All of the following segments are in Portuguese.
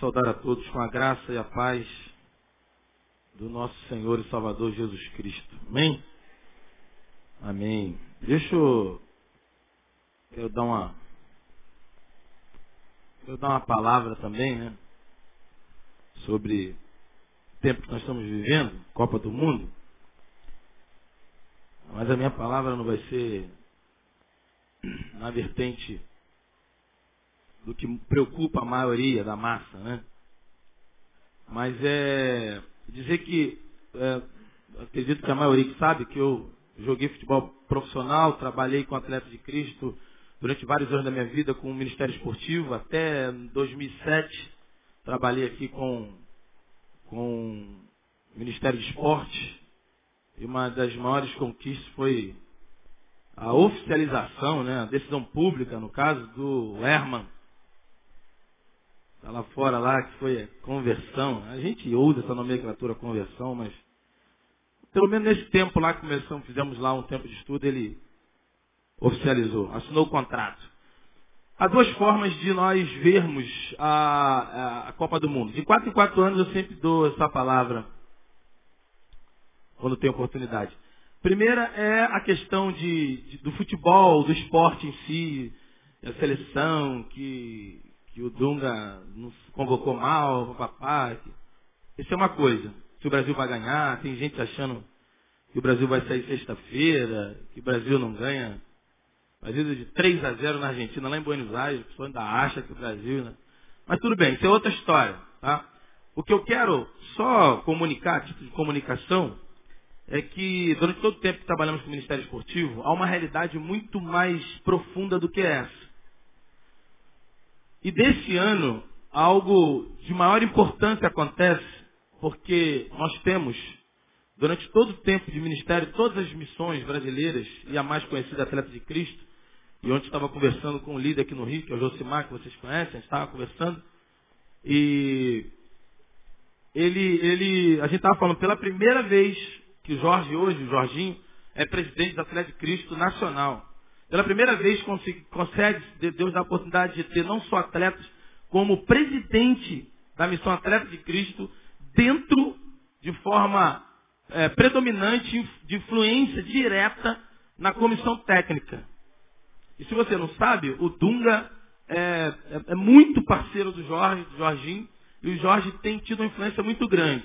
saudar a todos com a graça e a paz do nosso Senhor e Salvador Jesus Cristo. Amém? Amém. Deixa eu, eu dar uma eu dar uma palavra também, né? Sobre o tempo que nós estamos vivendo, Copa do Mundo. Mas a minha palavra não vai ser na vertente do que preocupa a maioria da massa, né? Mas é dizer que é, acredito que a maioria que sabe que eu joguei futebol profissional, trabalhei com atletas de Cristo durante vários anos da minha vida com o Ministério Esportivo, até 2007 trabalhei aqui com, com o Ministério de Esporte e uma das maiores conquistas foi a oficialização, né, a decisão pública, no caso do Herman, Está lá fora lá que foi conversão. A gente usa essa nomenclatura conversão, mas pelo menos nesse tempo lá que começamos, fizemos lá um tempo de estudo, ele oficializou, assinou o contrato. Há duas formas de nós vermos a, a, Copa do Mundo. De quatro em quatro anos eu sempre dou essa palavra quando tenho oportunidade. Primeira é a questão de, de, do futebol, do esporte em si, a seleção, que que o Dunga nos convocou mal, papá. Isso é uma coisa. Se o Brasil vai ganhar, tem gente achando que o Brasil vai sair sexta-feira, que o Brasil não ganha. Brasil de 3 a 0 na Argentina, lá em Buenos Aires, a pessoa ainda acha que o Brasil. Né? Mas tudo bem, isso é outra história. Tá? O que eu quero só comunicar, título de comunicação, é que durante todo o tempo que trabalhamos com o Ministério Esportivo, há uma realidade muito mais profunda do que essa. E desse ano, algo de maior importância acontece, porque nós temos, durante todo o tempo de ministério, todas as missões brasileiras e a mais conhecida Atleta de Cristo, e ontem estava conversando com um líder aqui no Rio, que é o Josimar, que vocês conhecem, a gente estava conversando, e ele, ele, a gente estava falando pela primeira vez que o Jorge hoje, o Jorginho, é presidente da Atleta de Cristo Nacional. Pela primeira vez consegue, Deus a oportunidade de ter não só atletas, como presidente da missão Atleta de Cristo, dentro de forma é, predominante, de influência direta na comissão técnica. E se você não sabe, o Dunga é, é, é muito parceiro do Jorge, do Jorginho, e o Jorge tem tido uma influência muito grande.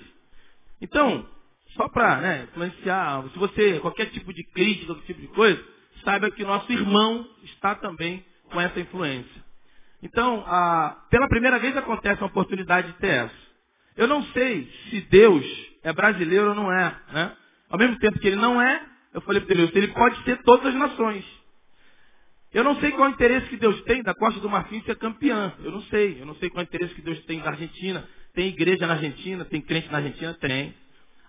Então, só para né, influenciar, se você, qualquer tipo de crítica, qualquer tipo de coisa, saiba que nosso irmão está também com essa influência. Então, a, pela primeira vez acontece uma oportunidade de ter essa. Eu não sei se Deus é brasileiro ou não é. Né? Ao mesmo tempo que ele não é, eu falei para Deus, ele pode ser todas as nações. Eu não sei qual é o interesse que Deus tem da Costa do Marfim ser campeã. Eu não sei. Eu não sei qual é o interesse que Deus tem da Argentina. Tem igreja na Argentina, tem crente na Argentina? Tem.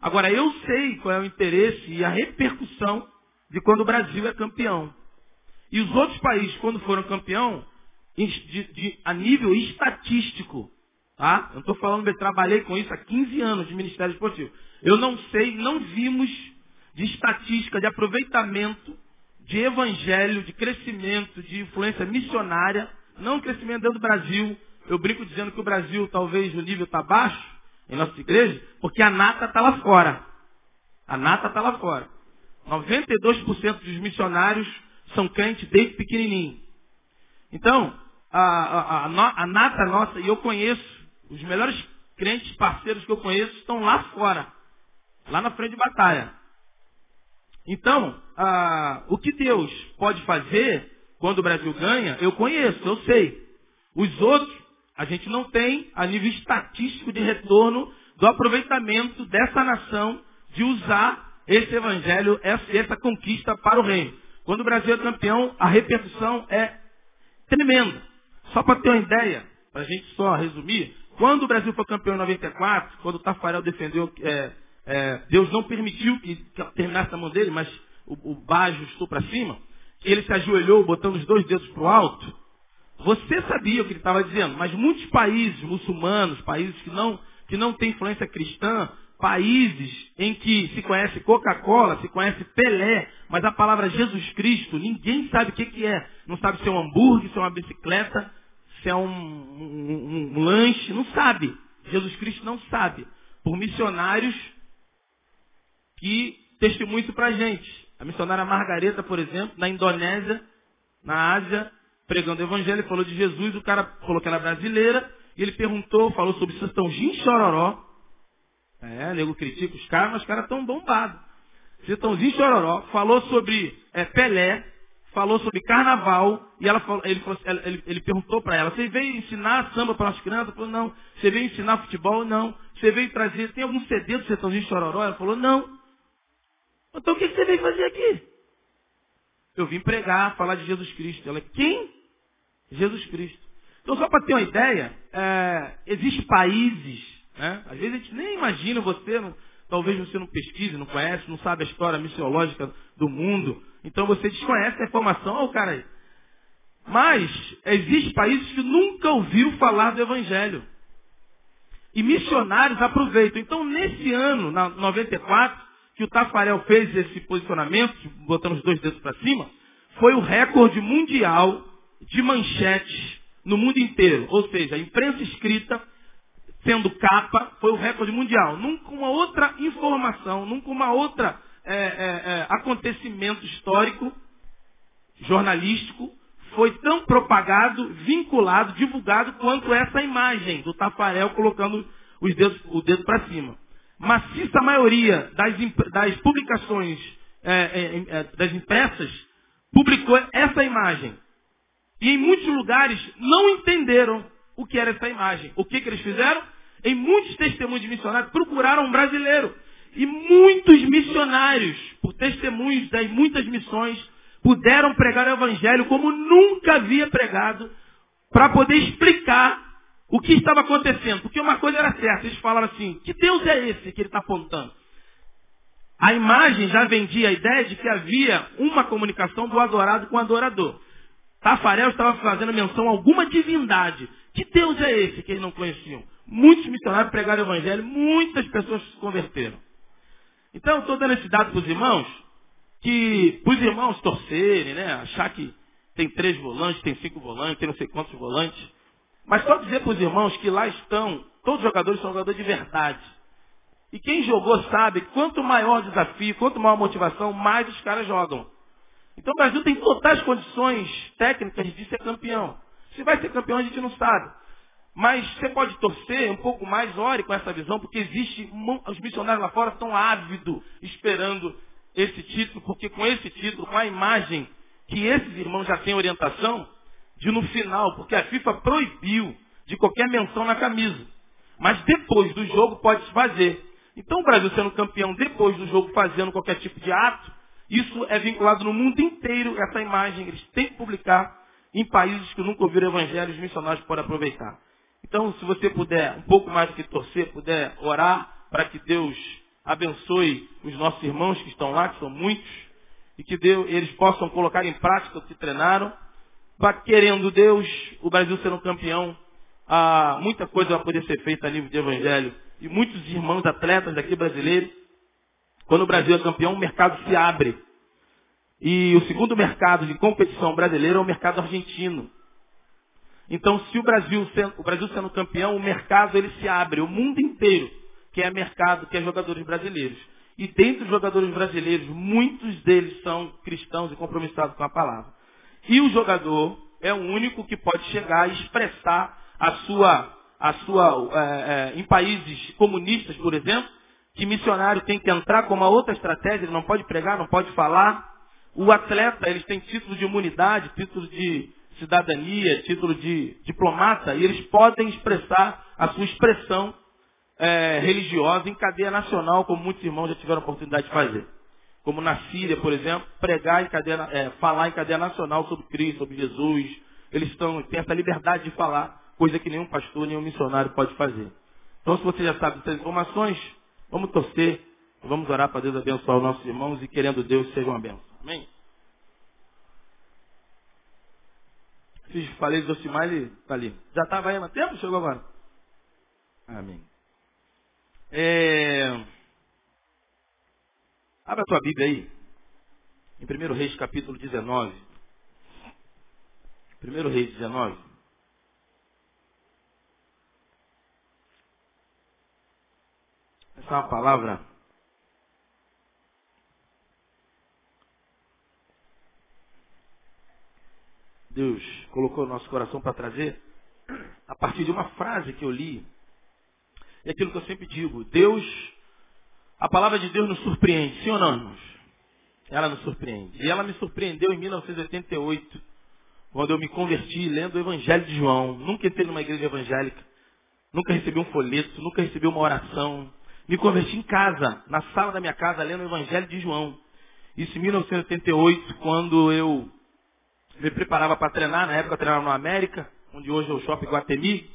Agora, eu sei qual é o interesse e a repercussão de quando o Brasil é campeão. E os outros países, quando foram campeão, de, de, a nível estatístico, tá? Eu estou falando, eu trabalhei com isso há 15 anos de Ministério Esportivo. Eu não sei, não vimos de estatística, de aproveitamento, de evangelho, de crescimento, de influência missionária, não crescimento dentro do Brasil. Eu brinco dizendo que o Brasil talvez o nível está baixo em nossa igreja, porque a nata está lá fora. A nata está lá fora. 92% dos missionários são crentes desde pequenininho. Então, a, a, a, a, nata nossa, e eu conheço, os melhores crentes parceiros que eu conheço estão lá fora, lá na frente de batalha. Então, o que Deus pode fazer quando o Brasil ganha, eu conheço, eu sei. Os outros, a gente não tem a nível estatístico de retorno do aproveitamento dessa nação de usar esse evangelho, essa, essa conquista para o reino. Quando o Brasil é campeão, a repercussão é tremenda. Só para ter uma ideia, para a gente só resumir, quando o Brasil foi campeão em 94, quando o Tafarel defendeu, é, é, Deus não permitiu que, que, terminasse a mão dele, mas o, o Bajo estou para cima, ele se ajoelhou botando os dois dedos para o alto. Você sabia o que ele estava dizendo, mas muitos países muçulmanos, países que não, que não têm influência cristã, países em que se conhece Coca-Cola, se conhece Pelé, mas a palavra Jesus Cristo, ninguém sabe o que, que é. Não sabe se é um hambúrguer, se é uma bicicleta, se é um, um, um, lanche, não sabe. Jesus Cristo não sabe. Por missionários que testemunham isso pra gente. A missionária Margareta, por exemplo, na Indonésia, na Ásia, pregando o evangelho, falou de Jesus, o cara falou que era brasileira, e ele perguntou, falou sobre Sertãozinho Chororó. É, nego critica os caras, mas os caras estão bombados. Sertãozinho Chororó falou sobre é, Pelé, falou sobre carnaval, e ela falou, ele, falou, ele, ele, perguntou para ela, você veio ensinar samba para as crianças? Ela falou, não. Você veio ensinar futebol? Não. Você veio trazer, tem algum CD do Sertãozinho Chororó? Ela falou, não. Então o que você veio fazer aqui? Eu vim pregar, falar de Jesus Cristo. Ela, quem? Jesus Cristo. Então, só para ter uma ideia, é, existem países, né? às vezes a gente nem imagina você, não, talvez você não pesquise, não conhece, não sabe a história missiológica do mundo, então você desconhece a informação, olha o cara aí. Mas existem países que nunca ouviram falar do Evangelho. E missionários aproveitam. Então, nesse ano, na 94, que o Tafarel fez esse posicionamento, botando os dois dedos para cima, foi o recorde mundial de manchetes no mundo inteiro. Ou seja, a imprensa escrita, sendo capa, foi o recorde mundial. Nunca uma outra informação, nunca uma outra é, é, é, acontecimento histórico, jornalístico, foi tão propagado, vinculado, divulgado quanto essa imagem do Tafarel colocando os dedos, o dedo para cima. Maciça maioria das, das publicações é, é, é, das impressas publicou essa imagem. E em muitos lugares não entenderam o que era essa imagem. O que, que eles fizeram? Em muitos testemunhos de missionários, procuraram um brasileiro. E muitos missionários, por testemunhos das muitas missões, puderam pregar o evangelho como nunca havia pregado, para poder explicar o que estava acontecendo. Porque uma coisa era certa, eles falaram assim, que Deus é esse que ele está apontando? A imagem já vendia a ideia de que havia uma comunicação do adorado com o adorador. Tafarel estava fazendo menção a alguma divindade. Que Deus é esse que eles não conheciam? Muitos missionários pregaram o evangelho, muitas pessoas se converteram. Então, estou dando esse dado para os irmãos, que para os irmãos torcerem, né? Achar que tem três volantes, tem cinco volantes, tem não sei quantos volantes. Mas só dizer para os irmãos que lá estão, todos os jogadores são jogadores de verdade. E quem jogou sabe, quanto maior o desafio, quanto maior a motivação, mais os caras jogam. Então o Brasil tem totais condições técnicas de ser campeão. Se vai ser campeão a gente não sabe. Mas você pode torcer um pouco mais, ore com essa visão, porque existe, os missionários lá fora estão ávidos esperando esse título, porque com esse título, com a imagem que esses irmãos já têm orientação, de no final, porque a FIFA proibiu de qualquer menção na camisa. Mas depois do jogo pode se fazer. Então o Brasil sendo campeão depois do jogo fazendo qualquer tipo de ato, isso é vinculado no mundo inteiro, essa imagem. Eles têm que publicar em países que nunca ouviram evangelho, os missionários podem aproveitar. Então, se você puder, um pouco mais do que torcer, puder orar para que Deus abençoe os nossos irmãos que estão lá, que são muitos, e que Deus, eles possam colocar em prática o que treinaram, para querendo Deus, o Brasil sendo campeão, ah, muita coisa vai poder ser feita a nível de evangelho. E muitos irmãos atletas daqui brasileiros quando o Brasil é campeão, o mercado se abre. E o segundo mercado de competição brasileiro é o mercado argentino. Então, se o Brasil, o Brasil sendo campeão, o mercado ele se abre, o mundo inteiro, que é mercado, que é jogadores brasileiros. E dentre os jogadores brasileiros, muitos deles são cristãos e compromissados com a palavra. E o jogador é o único que pode chegar e expressar a sua, a sua é, é, em países comunistas, por exemplo, que missionário tem que entrar com uma outra estratégia, ele não pode pregar, não pode falar. O atleta, eles têm título de imunidade, título de cidadania, título de diplomata, e eles podem expressar a sua expressão é, religiosa em cadeia nacional, como muitos irmãos já tiveram a oportunidade de fazer. Como na Síria, por exemplo, pregar em cadeia, é, falar em cadeia nacional sobre Cristo, sobre Jesus. Eles estão, têm essa liberdade de falar, coisa que nenhum pastor, nenhum missionário pode fazer. Então, se você já sabe dessas informações, Vamos torcer, vamos orar para Deus abençoar os nossos irmãos e querendo Deus seja uma bênção. Amém? Fiz, falei do Simar, ele está ali. Já estava aí há tempo, chegou agora? Amém. É... Abra a tua Bíblia aí. Em 1 Reis, capítulo 19. 1 Reis 19. Essa é uma palavra Deus colocou no nosso coração para trazer a partir de uma frase que eu li. É aquilo que eu sempre digo, Deus, a palavra de Deus nos surpreende, sim ou não, irmãos? Ela nos surpreende. E ela me surpreendeu em 1988, quando eu me converti lendo o Evangelho de João. Nunca entrei numa igreja evangélica, nunca recebi um folheto, nunca recebi uma oração. Me converti em casa, na sala da minha casa, lendo o Evangelho de João. Isso em 1988, quando eu me preparava para treinar, na época eu treinava no América, onde hoje é o Shopping Guatemi,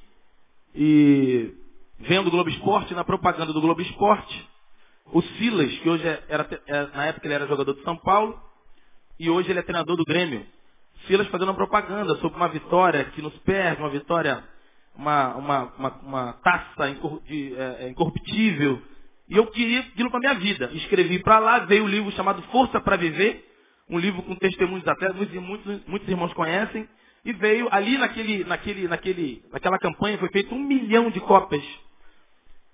e vendo o Globo Esporte, na propaganda do Globo Esporte, o Silas, que hoje é, era, é, na época ele era jogador de São Paulo, e hoje ele é treinador do Grêmio. Silas fazendo uma propaganda sobre uma vitória que nos perde, uma vitória, uma, uma, uma, uma taça é, incorruptível. E eu queria aquilo para minha vida. Escrevi para lá, veio o um livro chamado Força para Viver, um livro com testemunhos até muitos, muitos, muitos irmãos conhecem, e veio ali naquele, naquele, naquele, naquela campanha foi feito um milhão de cópias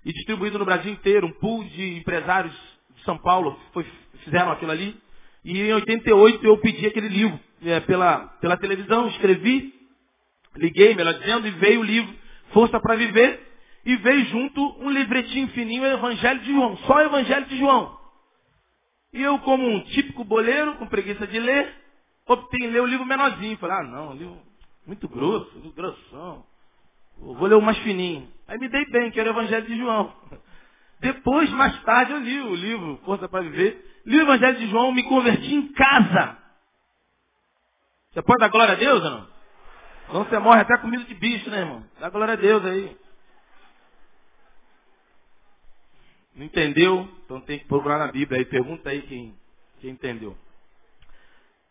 e distribuído no Brasil inteiro, um pool de empresários de São Paulo foi, fizeram aquilo ali. E em 88 eu pedi aquele livro é, pela, pela televisão, escrevi, liguei, melhor dizendo, e veio o livro Força para Viver, e veio junto um livretinho fininho, Evangelho de João, só o Evangelho de João. E eu, como um típico boleiro, com preguiça de ler, optei em ler o livro menorzinho. Falei, ah não, livro muito grosso, livro grossão. Vou ler o mais fininho. Aí me dei bem, que era o Evangelho de João. Depois, mais tarde, eu li o livro Força para Viver. Li o Evangelho de João, me converti em casa. Você pode dar glória a Deus ou não? Então você morre até com medo de bicho, né, irmão? Dá glória a Deus aí. Não entendeu? Então tem que procurar na Bíblia aí. Pergunta aí quem, quem entendeu.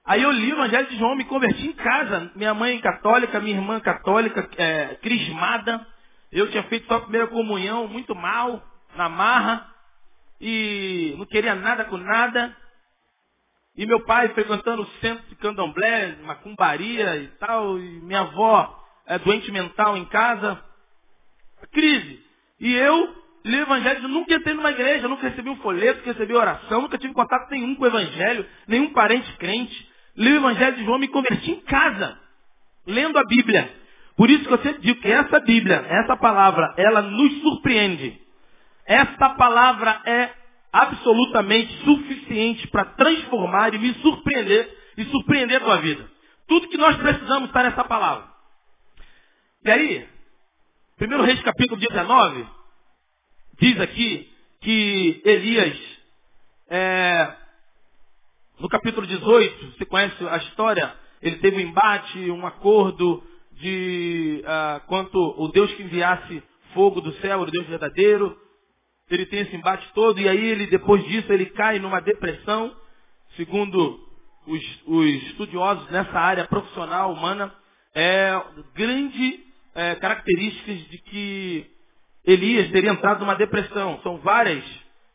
Aí eu li o Evangelho de João, me converti em casa. Minha mãe católica, minha irmã católica, é, crismada. Eu tinha feito só a primeira comunhão, muito mal, na marra. E não queria nada com nada. E meu pai frequentando o centro de candomblé, macumbaria e tal. E minha avó é, doente mental em casa. Crise. E eu li o evangelho, nunca entrei numa igreja, nunca recebi um folheto, nunca recebi oração, nunca tive contato nenhum com o evangelho, nenhum parente crente. Li o evangelho de João, me converti em casa, lendo a Bíblia. Por isso que eu sempre digo que essa Bíblia, essa palavra, ela nos surpreende. Esta palavra é absolutamente suficiente para transformar e me surpreender e surpreender a tua vida. Tudo que nós precisamos está nessa palavra. E aí, 1 Reis capítulo 19, diz aqui que Elias, é, no capítulo 18, você conhece a história, ele teve um embate, um acordo de uh, quanto o Deus que enviasse fogo do céu, o Deus verdadeiro. Ele tem esse embate todo e aí ele, depois disso, ele cai numa depressão, segundo os, os estudiosos nessa área profissional humana, é grande é, características de que Elias teria entrado numa depressão. São várias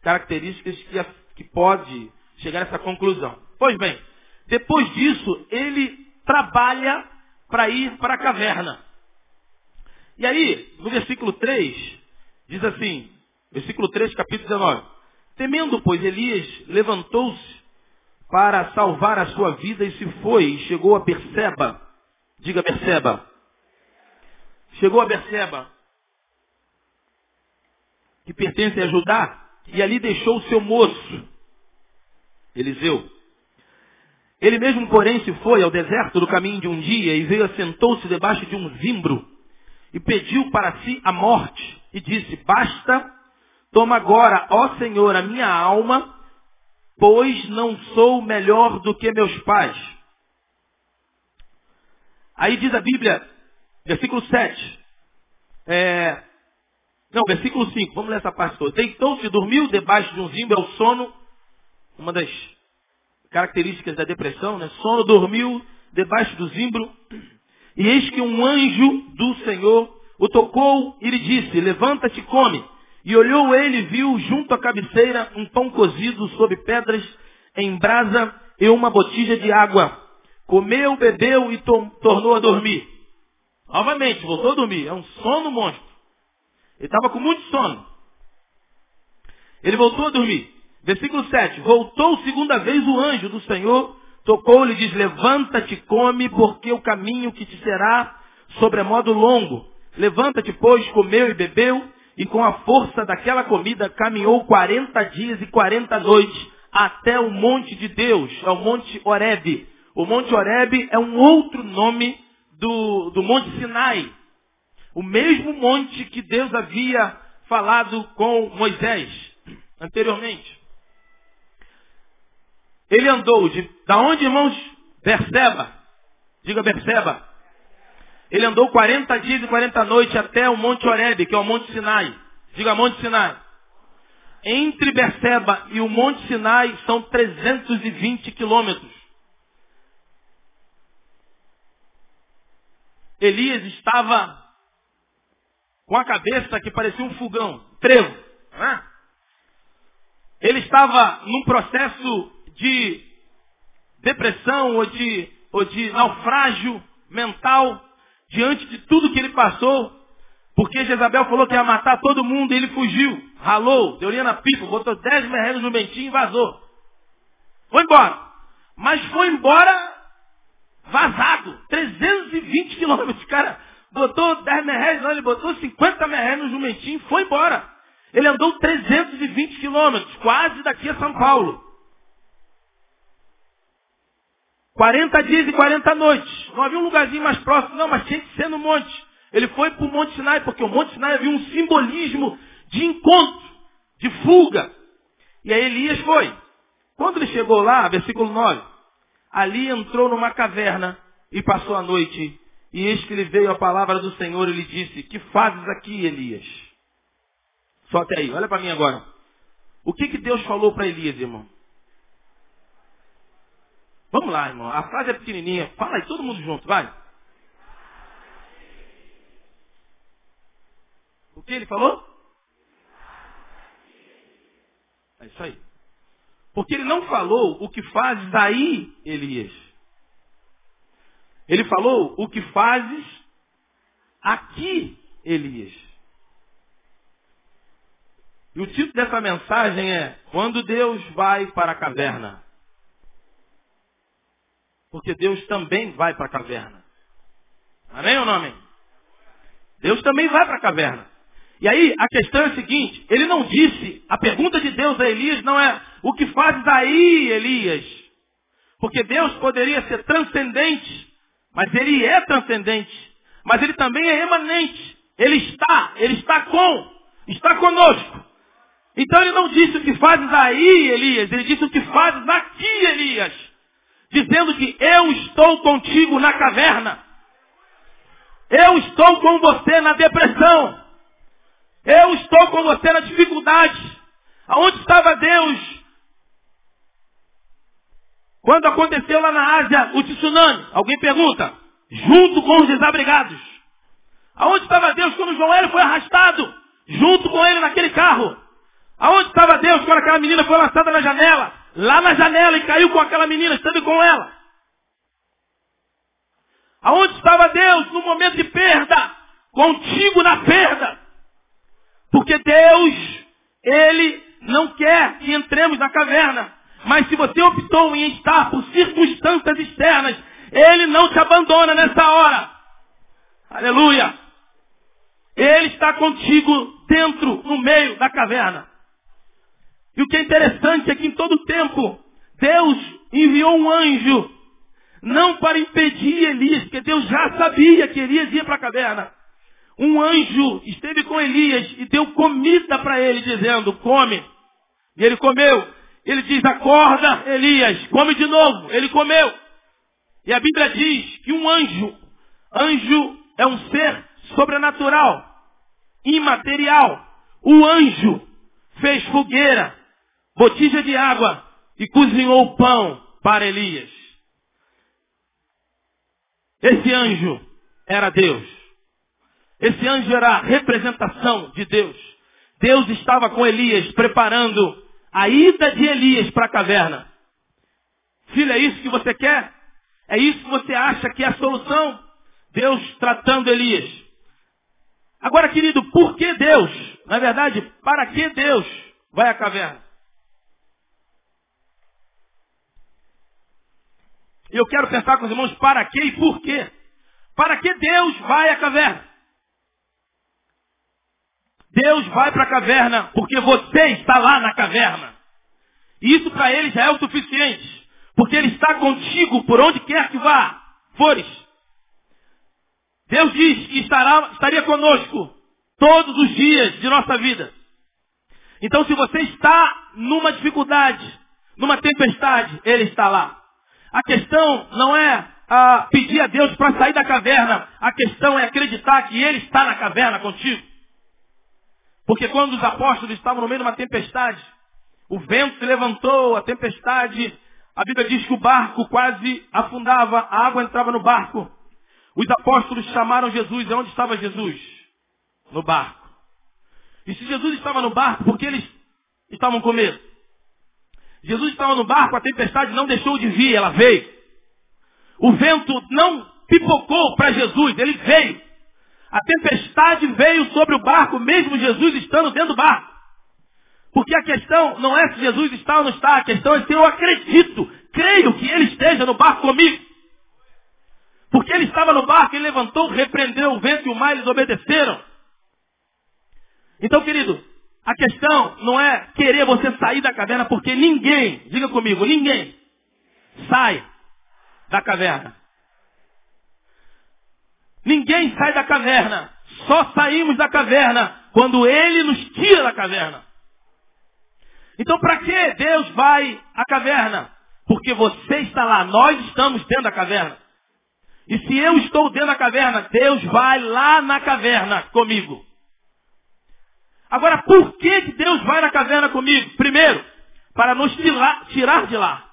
características que, que pode chegar a essa conclusão. Pois bem, depois disso, ele trabalha para ir para a caverna. E aí, no versículo 3, diz assim, versículo 3, capítulo 19. Temendo, pois, Elias levantou-se para salvar a sua vida e se foi e chegou a Berseba. Diga Berseba. Chegou a Berseba que pertence a Judá, e ali deixou o seu moço, Eliseu. Ele mesmo, porém, se foi ao deserto do caminho de um dia e veio assentou-se debaixo de um zimbro e pediu para si a morte e disse, basta, toma agora, ó Senhor, a minha alma, pois não sou melhor do que meus pais. Aí diz a Bíblia, versículo 7, é, não, versículo 5, vamos ler essa parte toda. Deitou-se e dormiu debaixo de um zimbro, é o sono, uma das características da depressão, né? Sono, dormiu debaixo do zimbro, e eis que um anjo do Senhor o tocou e lhe disse, levanta-te e come. E olhou ele e viu junto à cabeceira um pão cozido sobre pedras em brasa e uma botija de água. Comeu, bebeu e to tornou a dormir. Novamente, voltou a dormir. É um sono monstro. Ele estava com muito sono. Ele voltou a dormir. Versículo 7. Voltou segunda vez o anjo do Senhor, tocou-lhe e diz, levanta-te, come, porque o caminho que te será sobremodo longo. Levanta-te, pois, comeu e bebeu, e com a força daquela comida caminhou quarenta dias e quarenta noites até o monte de Deus, é o monte Horebe. O monte Horebe é um outro nome do, do monte Sinai. O mesmo monte que Deus havia falado com Moisés anteriormente. Ele andou de, da onde, irmãos? Berseba. Diga Berseba. Ele andou 40 dias e 40 noites até o Monte Horebe, que é o Monte Sinai. Diga Monte Sinai. Entre Berseba e o Monte Sinai são 320 quilômetros. Elias estava com a cabeça que parecia um fogão, trevo. Né? Ele estava num processo de depressão ou de, ou de naufrágio mental diante de tudo que ele passou, porque Jezabel falou que ia matar todo mundo e ele fugiu, ralou, deu linha na pipa, botou 10 merrenos no mentinho e vazou. Foi embora. Mas foi embora vazado. 320 quilômetros. Cara, botou 10 merréis, não, ele botou 50 merréis no jumentinho e foi embora. Ele andou 320 quilômetros, quase daqui a São Paulo. 40 dias e 40 noites. Não havia um lugarzinho mais próximo, não, mas tinha que ser no monte. Ele foi para o Monte Sinai, porque o Monte Sinai havia um simbolismo de encontro, de fuga. E aí Elias foi. Quando ele chegou lá, versículo 9, ali entrou numa caverna e passou a noite. E eis que lhe veio a palavra do Senhor e lhe disse, que fazes aqui, Elias? Só até aí, olha para mim agora. O que, que Deus falou para Elias, irmão? Vamos lá, irmão. A frase é pequenininha. Fala aí, todo mundo junto, vai. O que ele falou? É isso aí. Porque ele não falou o que fazes aí, Elias. Ele falou o que fazes aqui, Elias. E o título dessa mensagem é Quando Deus vai para a caverna. Porque Deus também vai para a caverna. Amém ou não amém? Deus também vai para a caverna. E aí a questão é a seguinte, ele não disse, a pergunta de Deus a Elias não é o que fazes aí, Elias? Porque Deus poderia ser transcendente, mas ele é transcendente, mas ele também é emanente. Ele está, ele está com, está conosco. Então ele não disse o que fazes aí, Elias, ele disse o que fazes aqui, Elias dizendo que eu estou contigo na caverna. Eu estou com você na depressão. Eu estou com você na dificuldade. Aonde estava Deus? Quando aconteceu lá na Ásia o tsunami? Alguém pergunta. Junto com os desabrigados. Aonde estava Deus quando Joel foi arrastado? Junto com ele naquele carro. Aonde estava Deus quando aquela menina foi lançada na janela? lá na janela e caiu com aquela menina, esteve com ela. Aonde estava Deus no momento de perda? Contigo na perda. Porque Deus, Ele não quer que entremos na caverna. Mas se você optou em estar por circunstâncias externas, Ele não te abandona nessa hora. Aleluia. Ele está contigo dentro, no meio da caverna. E o que é interessante é que em todo tempo, Deus enviou um anjo, não para impedir Elias, porque Deus já sabia que Elias ia para a caverna. Um anjo esteve com Elias e deu comida para ele, dizendo, come. E ele comeu. Ele diz, acorda, Elias, come de novo. Ele comeu. E a Bíblia diz que um anjo, anjo é um ser sobrenatural, imaterial. O anjo fez fogueira botija de água e cozinhou pão para Elias. Esse anjo era Deus. Esse anjo era a representação de Deus. Deus estava com Elias preparando a ida de Elias para a caverna. Filho, é isso que você quer? É isso que você acha que é a solução? Deus tratando Elias. Agora, querido, por que Deus? Na verdade, para que Deus? vai à caverna? E eu quero pensar com os irmãos para quê e por quê. Para que Deus vai à caverna? Deus vai para a caverna porque você está lá na caverna. Isso para ele já é o suficiente. Porque ele está contigo por onde quer que vá. Fores. Deus diz que estará, estaria conosco todos os dias de nossa vida. Então se você está numa dificuldade, numa tempestade, Ele está lá. A questão não é ah, pedir a Deus para sair da caverna. A questão é acreditar que Ele está na caverna contigo. Porque quando os apóstolos estavam no meio de uma tempestade, o vento se levantou, a tempestade, a Bíblia diz que o barco quase afundava, a água entrava no barco. Os apóstolos chamaram Jesus. E onde estava Jesus? No barco. E se Jesus estava no barco, por que eles estavam com medo? Jesus estava no barco, a tempestade não deixou de vir, ela veio. O vento não pipocou para Jesus, ele veio. A tempestade veio sobre o barco, mesmo Jesus estando dentro do barco. Porque a questão não é se Jesus está ou não está, a questão é se eu acredito, creio que ele esteja no barco comigo. Porque ele estava no barco, ele levantou, repreendeu o vento e o mar, eles obedeceram. Então, querido, a questão não é querer você sair da caverna, porque ninguém, diga comigo, ninguém sai da caverna. Ninguém sai da caverna. Só saímos da caverna quando Ele nos tira da caverna. Então, para que Deus vai à caverna? Porque você está lá, nós estamos dentro da caverna. E se eu estou dentro da caverna, Deus vai lá na caverna comigo. Agora, por que, que Deus vai na caverna comigo? Primeiro, para nos tirar, tirar de lá.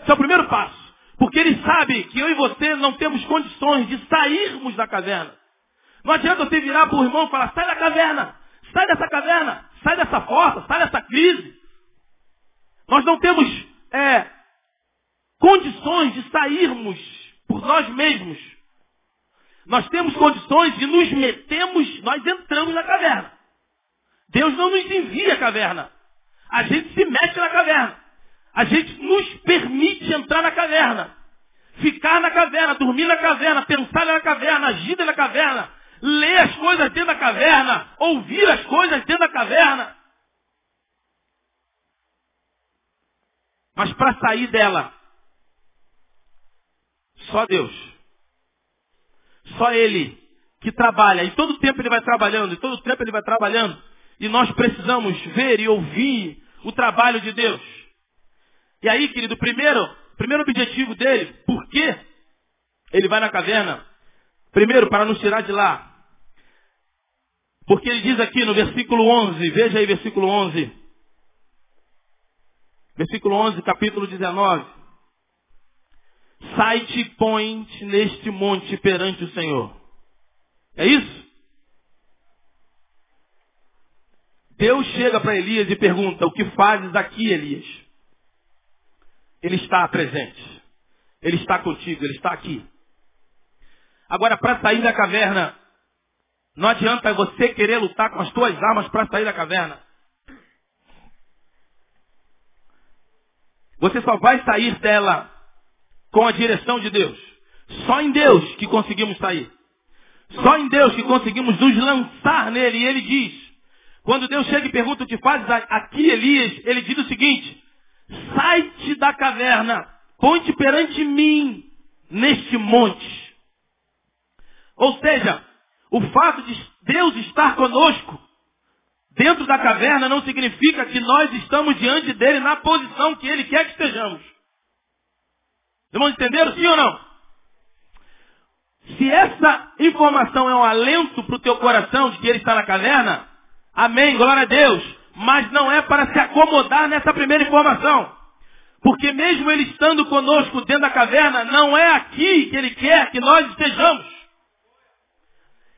Esse é o primeiro passo. Porque ele sabe que eu e você não temos condições de sairmos da caverna. Não adianta você virar para o irmão e falar, sai da caverna, sai dessa caverna, sai dessa força, sai dessa crise. Nós não temos é, condições de sairmos por nós mesmos. Nós temos condições de nos metemos, nós entramos na caverna. Deus não nos envia a caverna. A gente se mete na caverna. A gente nos permite entrar na caverna. Ficar na caverna, dormir na caverna, pensar na caverna, agir na caverna, ler as coisas dentro da caverna, ouvir as coisas dentro da caverna. Mas para sair dela, só Deus. Só Ele que trabalha. E todo tempo Ele vai trabalhando, e todo tempo Ele vai trabalhando. E nós precisamos ver e ouvir o trabalho de Deus. E aí, querido, primeiro, primeiro objetivo dele, por que ele vai na caverna? Primeiro, para nos tirar de lá. Porque ele diz aqui no versículo 11, veja aí versículo 11. Versículo 11, capítulo 19. Sai-te e põe neste monte perante o Senhor. É isso? Deus chega para Elias e pergunta, o que fazes aqui, Elias? Ele está presente. Ele está contigo, ele está aqui. Agora, para sair da caverna, não adianta você querer lutar com as tuas armas para sair da caverna. Você só vai sair dela com a direção de Deus. Só em Deus que conseguimos sair. Só em Deus que conseguimos nos lançar nele. E ele diz, quando Deus chega e pergunta o que fazes aqui, Elias, ele diz o seguinte, caverna, põe-te perante mim neste monte. Ou seja, o fato de Deus estar conosco dentro da caverna não significa que nós estamos diante dele na posição que ele quer que estejamos. Irmãos, entenderam sim ou não? Se essa informação é um alento para o teu coração de que ele está na caverna, amém, glória a Deus mas não é para se acomodar nessa primeira informação. Porque mesmo ele estando conosco dentro da caverna, não é aqui que ele quer que nós estejamos.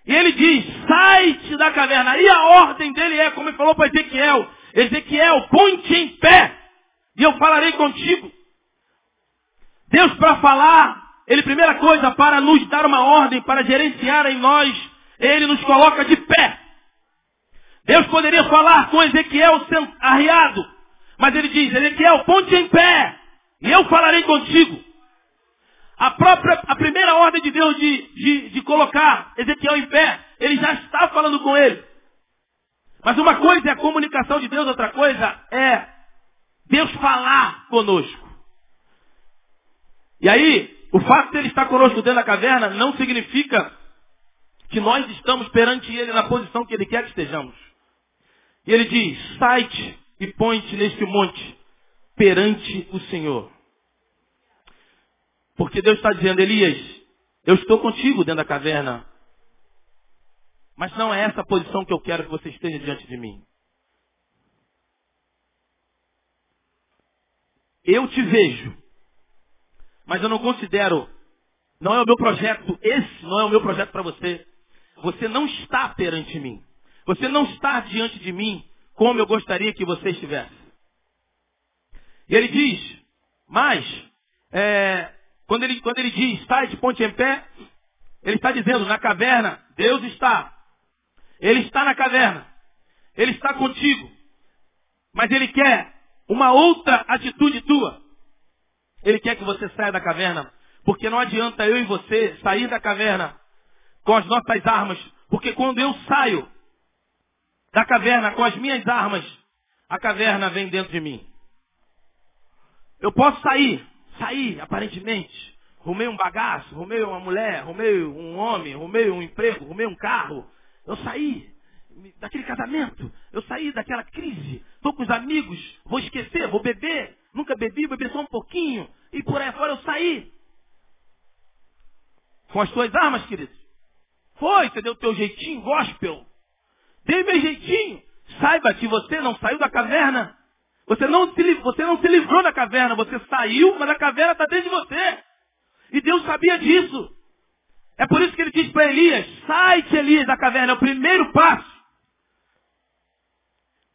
E ele diz, sai-te da caverna. E a ordem dele é, como ele falou para Ezequiel, Ezequiel, põe-te em pé, e eu falarei contigo. Deus para falar, ele primeira coisa, para nos dar uma ordem, para gerenciar em nós, ele nos coloca de pé. Deus poderia falar com Ezequiel arriado, mas ele diz, Ezequiel, ponte em pé, e eu falarei contigo. A própria, a primeira ordem de Deus de, de, de colocar Ezequiel em pé, ele já está falando com ele. Mas uma coisa é a comunicação de Deus, outra coisa é Deus falar conosco. E aí, o fato de ele estar conosco dentro da caverna não significa que nós estamos perante ele na posição que ele quer que estejamos. E ele diz, sai-te e põe-te neste monte perante o Senhor. Porque Deus está dizendo, Elias, eu estou contigo dentro da caverna. Mas não é essa a posição que eu quero que você esteja diante de mim. Eu te vejo, mas eu não considero, não é o meu projeto, esse não é o meu projeto para você. Você não está perante mim. Você não está diante de mim como eu gostaria que você estivesse. E ele diz, mas, é, quando, ele, quando ele diz, está de ponte em pé, ele está dizendo, na caverna, Deus está. Ele está na caverna. Ele está contigo. Mas ele quer uma outra atitude tua. Ele quer que você saia da caverna. Porque não adianta eu e você sair da caverna com as nossas armas. Porque quando eu saio da caverna com as minhas armas, a caverna vem dentro de mim. Eu posso sair, sair aparentemente. Rumei um bagaço, rumei uma mulher, rumei um homem, rumei um emprego, rumei um carro. Eu saí daquele casamento, eu saí daquela crise, estou com os amigos, vou esquecer, vou beber, nunca bebi, bebi só um pouquinho, e por aí fora eu saí. Com as tuas armas, querido. Foi, você deu o teu jeitinho, gospel. Dei meu jeitinho. Saiba que você não saiu da caverna. Você não, se, você não se livrou da caverna. Você saiu, mas a caverna está dentro de você. E Deus sabia disso. É por isso que ele diz para Elias, sai-te Elias da caverna. É o primeiro passo.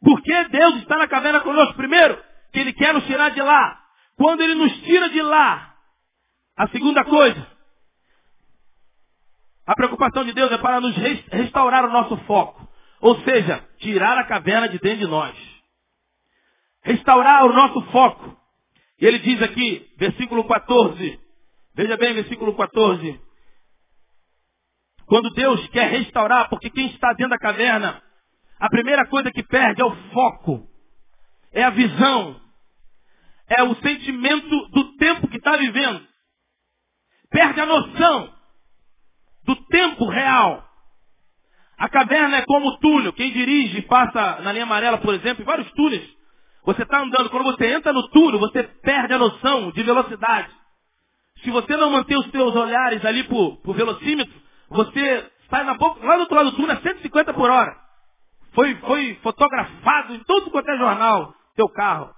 Porque Deus está na caverna conosco? Primeiro, que Ele quer nos tirar de lá. Quando Ele nos tira de lá, a segunda coisa, a preocupação de Deus é para nos restaurar o nosso foco. Ou seja, tirar a caverna de dentro de nós. Restaurar o nosso foco. E ele diz aqui, versículo 14. Veja bem, versículo 14. Quando Deus quer restaurar, porque quem está dentro da caverna, a primeira coisa que perde é o foco, é a visão, é o sentimento do tempo que está vivendo. Perde a noção do tempo real. A caverna é como o túnel. Quem dirige passa na linha amarela, por exemplo, em vários túneis. Você está andando, quando você entra no túnel, você perde a noção de velocidade. Se você não manter os seus olhares ali para o velocímetro, você sai na boca, lá do outro lado do túnel a 150 por hora. Foi, foi fotografado em todo quanto é jornal, teu carro.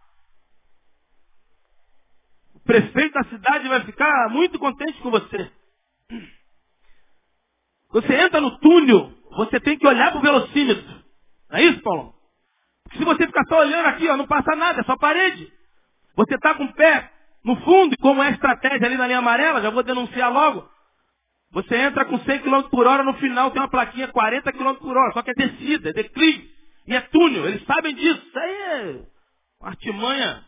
O prefeito da cidade vai ficar muito contente com você. Você entra no túnel, você tem que olhar para o velocímetro. Não é isso, Paulo? Porque se você ficar só olhando aqui, ó, não passa nada, é só parede. Você está com o pé no fundo, e como é a estratégia ali na linha amarela, já vou denunciar logo. Você entra com 100 km por hora, no final tem uma plaquinha 40 km por hora, só que é descida, é declive. E é túnel, eles sabem disso. Isso aí é uma artimanha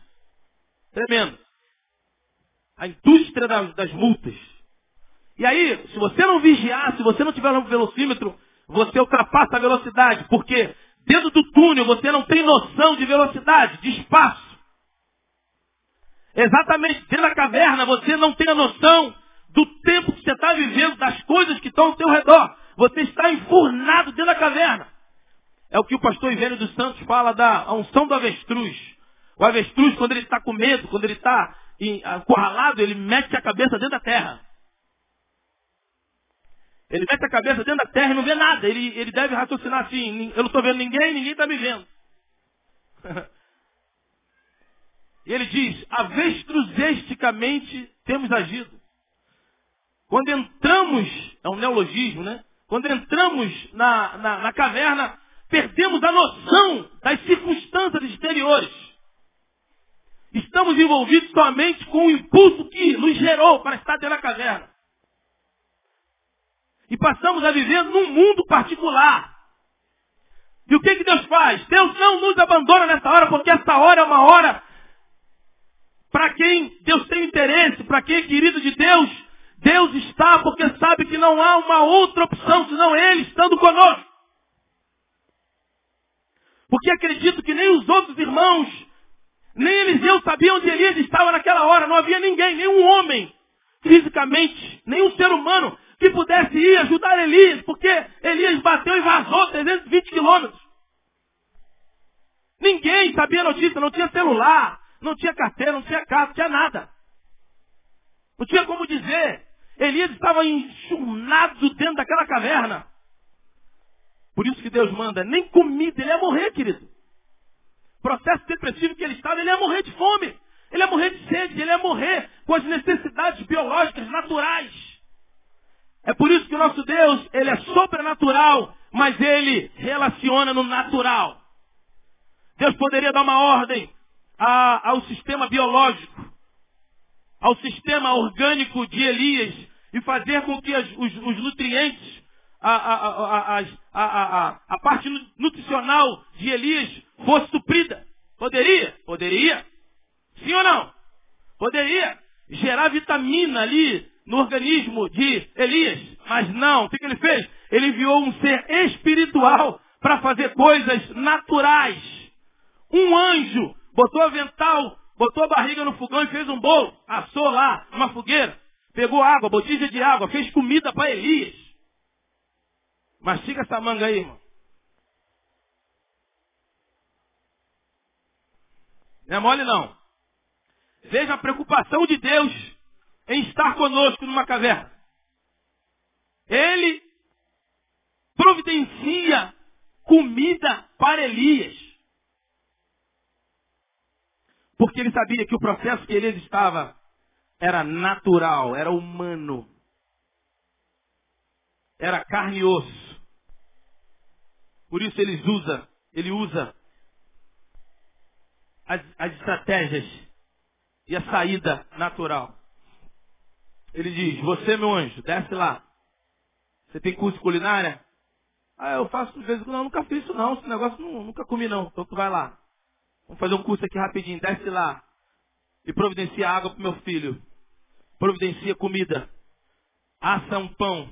tremenda. A indústria das, das multas. E aí, se você não vigiar, se você não tiver um velocímetro, você ultrapassa a velocidade, porque dentro do túnel você não tem noção de velocidade, de espaço. Exatamente dentro da caverna você não tem a noção do tempo que você está vivendo, das coisas que estão ao seu redor. Você está enfurnado dentro da caverna. É o que o pastor Ivênio dos Santos fala da unção do avestruz. O avestruz, quando ele está com medo, quando ele está encurralado, ele mete a cabeça dentro da terra. Ele mete a cabeça dentro da terra e não vê nada. Ele, ele deve raciocinar assim, eu não estou vendo ninguém, ninguém está me vendo. e ele diz, avestruzesticamente temos agido. Quando entramos, é um neologismo, né? Quando entramos na, na, na caverna, perdemos a noção das circunstâncias exteriores. Estamos envolvidos somente com o impulso que nos gerou para estar dentro da caverna. E passamos a viver num mundo particular. E o que, que Deus faz? Deus não nos abandona nessa hora, porque essa hora é uma hora para quem Deus tem interesse, para quem é querido de Deus. Deus está porque sabe que não há uma outra opção senão Ele estando conosco. Porque acredito que nem os outros irmãos, nem Eliseu sabiam onde Elias estava naquela hora. Não havia ninguém, nenhum homem, fisicamente, nenhum ser humano que pudesse ir ajudar Elias, porque Elias bateu e vazou 320 quilômetros. Ninguém sabia a notícia, não tinha celular, não tinha carteira, não tinha casa, não tinha nada. Não tinha como dizer. Elias estava enxurnado dentro daquela caverna. Por isso que Deus manda, nem comida, ele ia morrer, querido. Processo depressivo que ele estava, ele ia morrer de fome. Ele ia morrer de sede, ele ia morrer com as necessidades biológicas naturais. É por isso que o nosso Deus, ele é sobrenatural, mas ele relaciona no natural. Deus poderia dar uma ordem a, ao sistema biológico, ao sistema orgânico de Elias e fazer com que as, os, os, nutrientes, a, a, a, a parte nutricional de Elias fosse suprida. Poderia? Poderia. Sim ou não? Poderia. Gerar vitamina ali no organismo de Elias. Mas não, o que, ele fez? Ele enviou um ser espiritual para fazer coisas naturais. Um anjo botou avental, botou a barriga no fogão e fez um bolo. Assou lá, uma fogueira. Pegou água, botija de água, fez comida para Elias. Mastiga essa manga aí, irmão. Não é mole não. Veja a preocupação de Deus em estar conosco numa caverna. Ele providencia comida para Elias. Porque ele sabia que o processo que Elias estava era natural, era humano. Era carne e osso. Por isso ele usa, ele usa as, as estratégias e a saída natural. Ele diz, você meu anjo, desce lá. Você tem curso de culinária? Ah, eu faço de vez. Não, nunca fiz isso não. Esse negócio não, nunca comi não. Então tu vai lá. Vamos fazer um curso aqui rapidinho. Desce lá. E providencia água pro meu filho. Providencia comida. Assa um pão.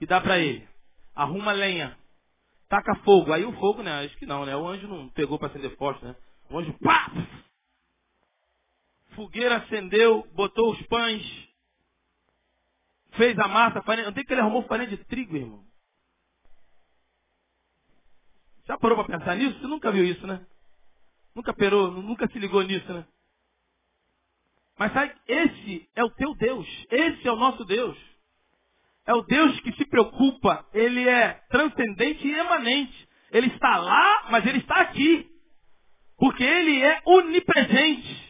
E dá para ele. Arruma lenha. Taca fogo. Aí o fogo, né? Acho que não, né? O anjo não pegou para acender forte, né? O anjo, pá! Fogueira acendeu, botou os pães, fez a massa, farinha. Não tem que ele arrumou farinha de trigo, irmão. Já parou para pensar nisso? Você nunca viu isso, né? Nunca perou, nunca se ligou nisso, né? Mas sabe, esse é o teu Deus. Esse é o nosso Deus. É o Deus que se preocupa. Ele é transcendente e emanente. Ele está lá, mas ele está aqui. Porque ele é onipresente.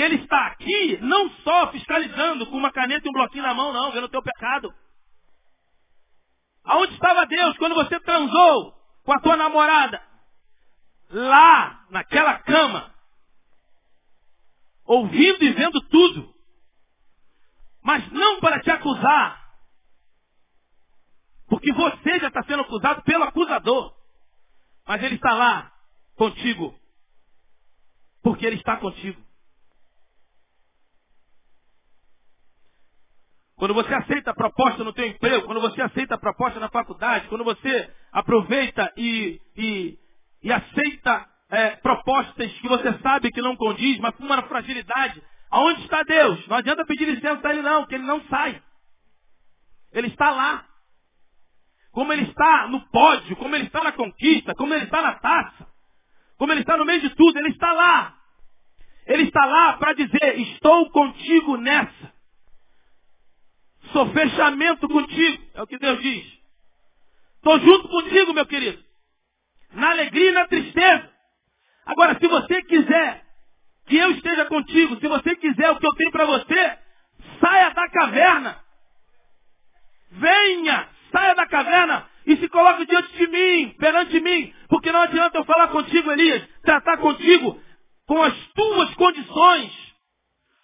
Ele está aqui não só fiscalizando com uma caneta e um bloquinho na mão, não, vendo o teu pecado. Aonde estava Deus quando você transou com a tua namorada? Lá, naquela cama. Ouvindo e vendo tudo. Mas não para te acusar. Porque você já está sendo acusado pelo acusador. Mas ele está lá contigo. Porque ele está contigo. Quando você aceita a proposta no teu emprego, quando você aceita a proposta na faculdade, quando você aproveita e, e, e aceita é, propostas que você sabe que não condiz, mas com uma fragilidade, aonde está Deus? Não adianta pedir licença a Ele não, que Ele não sai. Ele está lá. Como Ele está no pódio, como Ele está na conquista, como Ele está na taça, como Ele está no meio de tudo, Ele está lá. Ele está lá para dizer, estou contigo nessa. Sou fechamento contigo. É o que Deus diz. Estou junto contigo, meu querido. Na alegria e na tristeza. Agora, se você quiser que eu esteja contigo, se você quiser o que eu tenho para você, saia da caverna. Venha, saia da caverna e se coloque diante de mim, perante mim. Porque não adianta eu falar contigo, Elias, tratar contigo com as tuas condições.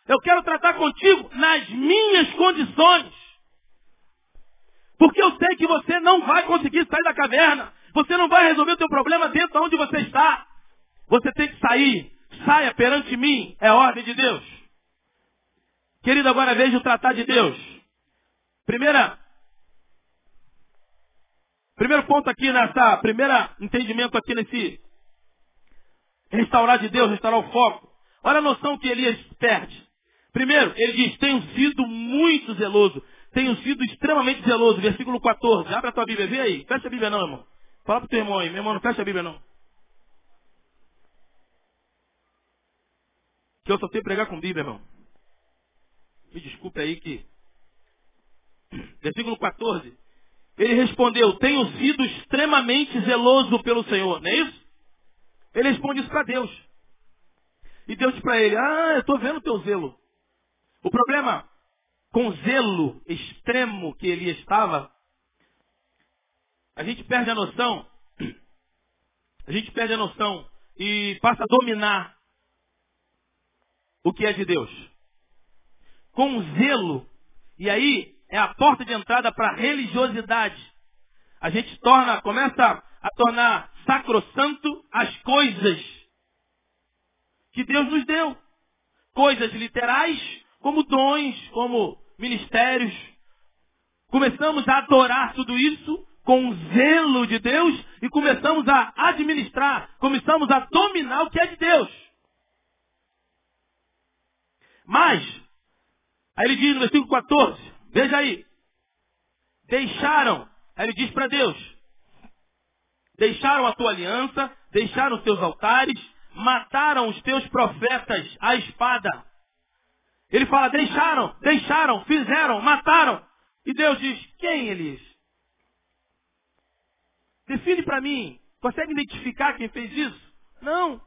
Eu quero tratar contigo nas minhas condições. Porque eu sei que você não vai conseguir sair da caverna. Você não vai resolver o teu problema dentro de onde você está. Você tem que sair. Saia perante mim. É ordem de Deus. Querido, agora veja o tratar de Deus. Primeira, primeiro ponto aqui nessa, primeira entendimento aqui nesse restaurar de Deus, restaurar o foco. Olha a noção que Elias perde. Primeiro, ele diz, tenho sido muito zeloso. Tenho sido extremamente zeloso. Versículo 14. Abre a tua Bíblia, vê aí. Fecha a Bíblia não, irmão. Fala pro teu irmão aí. Meu irmão, não fecha a Bíblia não. Que eu só que pregar com Bíblia, irmão. Me desculpe aí que... Versículo 14. Ele respondeu, tenho sido extremamente zeloso pelo Senhor. Não é isso? Ele responde isso para Deus. E Deus diz para ele, ah, eu estou vendo o teu zelo. O problema com o zelo extremo que ele estava, a gente perde a noção, a gente perde a noção e passa a dominar o que é de Deus. Com o zelo, e aí é a porta de entrada para a religiosidade. A gente torna, começa a tornar sacrossanto as coisas que Deus nos deu. Coisas literais, como dons, como ministérios. Começamos a adorar tudo isso com o zelo de Deus e começamos a administrar, começamos a dominar o que é de Deus. Mas, aí ele diz no versículo 14, veja aí, deixaram, aí ele diz para Deus, deixaram a tua aliança, deixaram os teus altares, mataram os teus profetas à espada. Ele fala, deixaram, deixaram, fizeram, mataram. E Deus diz, quem eles? Define para mim. Consegue identificar quem fez isso? Não.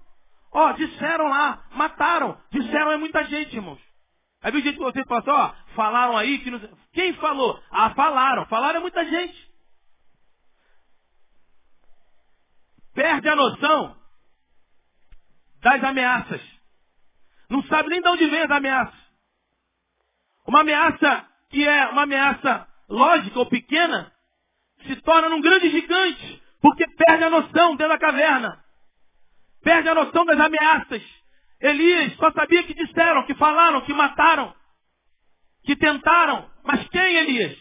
Ó, oh, disseram lá, mataram. Disseram é muita gente, irmãos. Aí viu gente que você fala assim, ó, falaram aí que não... Quem falou? Ah, falaram. Falaram é muita gente. Perde a noção das ameaças. Não sabe nem de onde vem as ameaças. Uma ameaça que é uma ameaça lógica ou pequena, se torna num grande gigante, porque perde a noção dentro da caverna. Perde a noção das ameaças. Elias só sabia que disseram, que falaram, que mataram, que tentaram. Mas quem, Elias?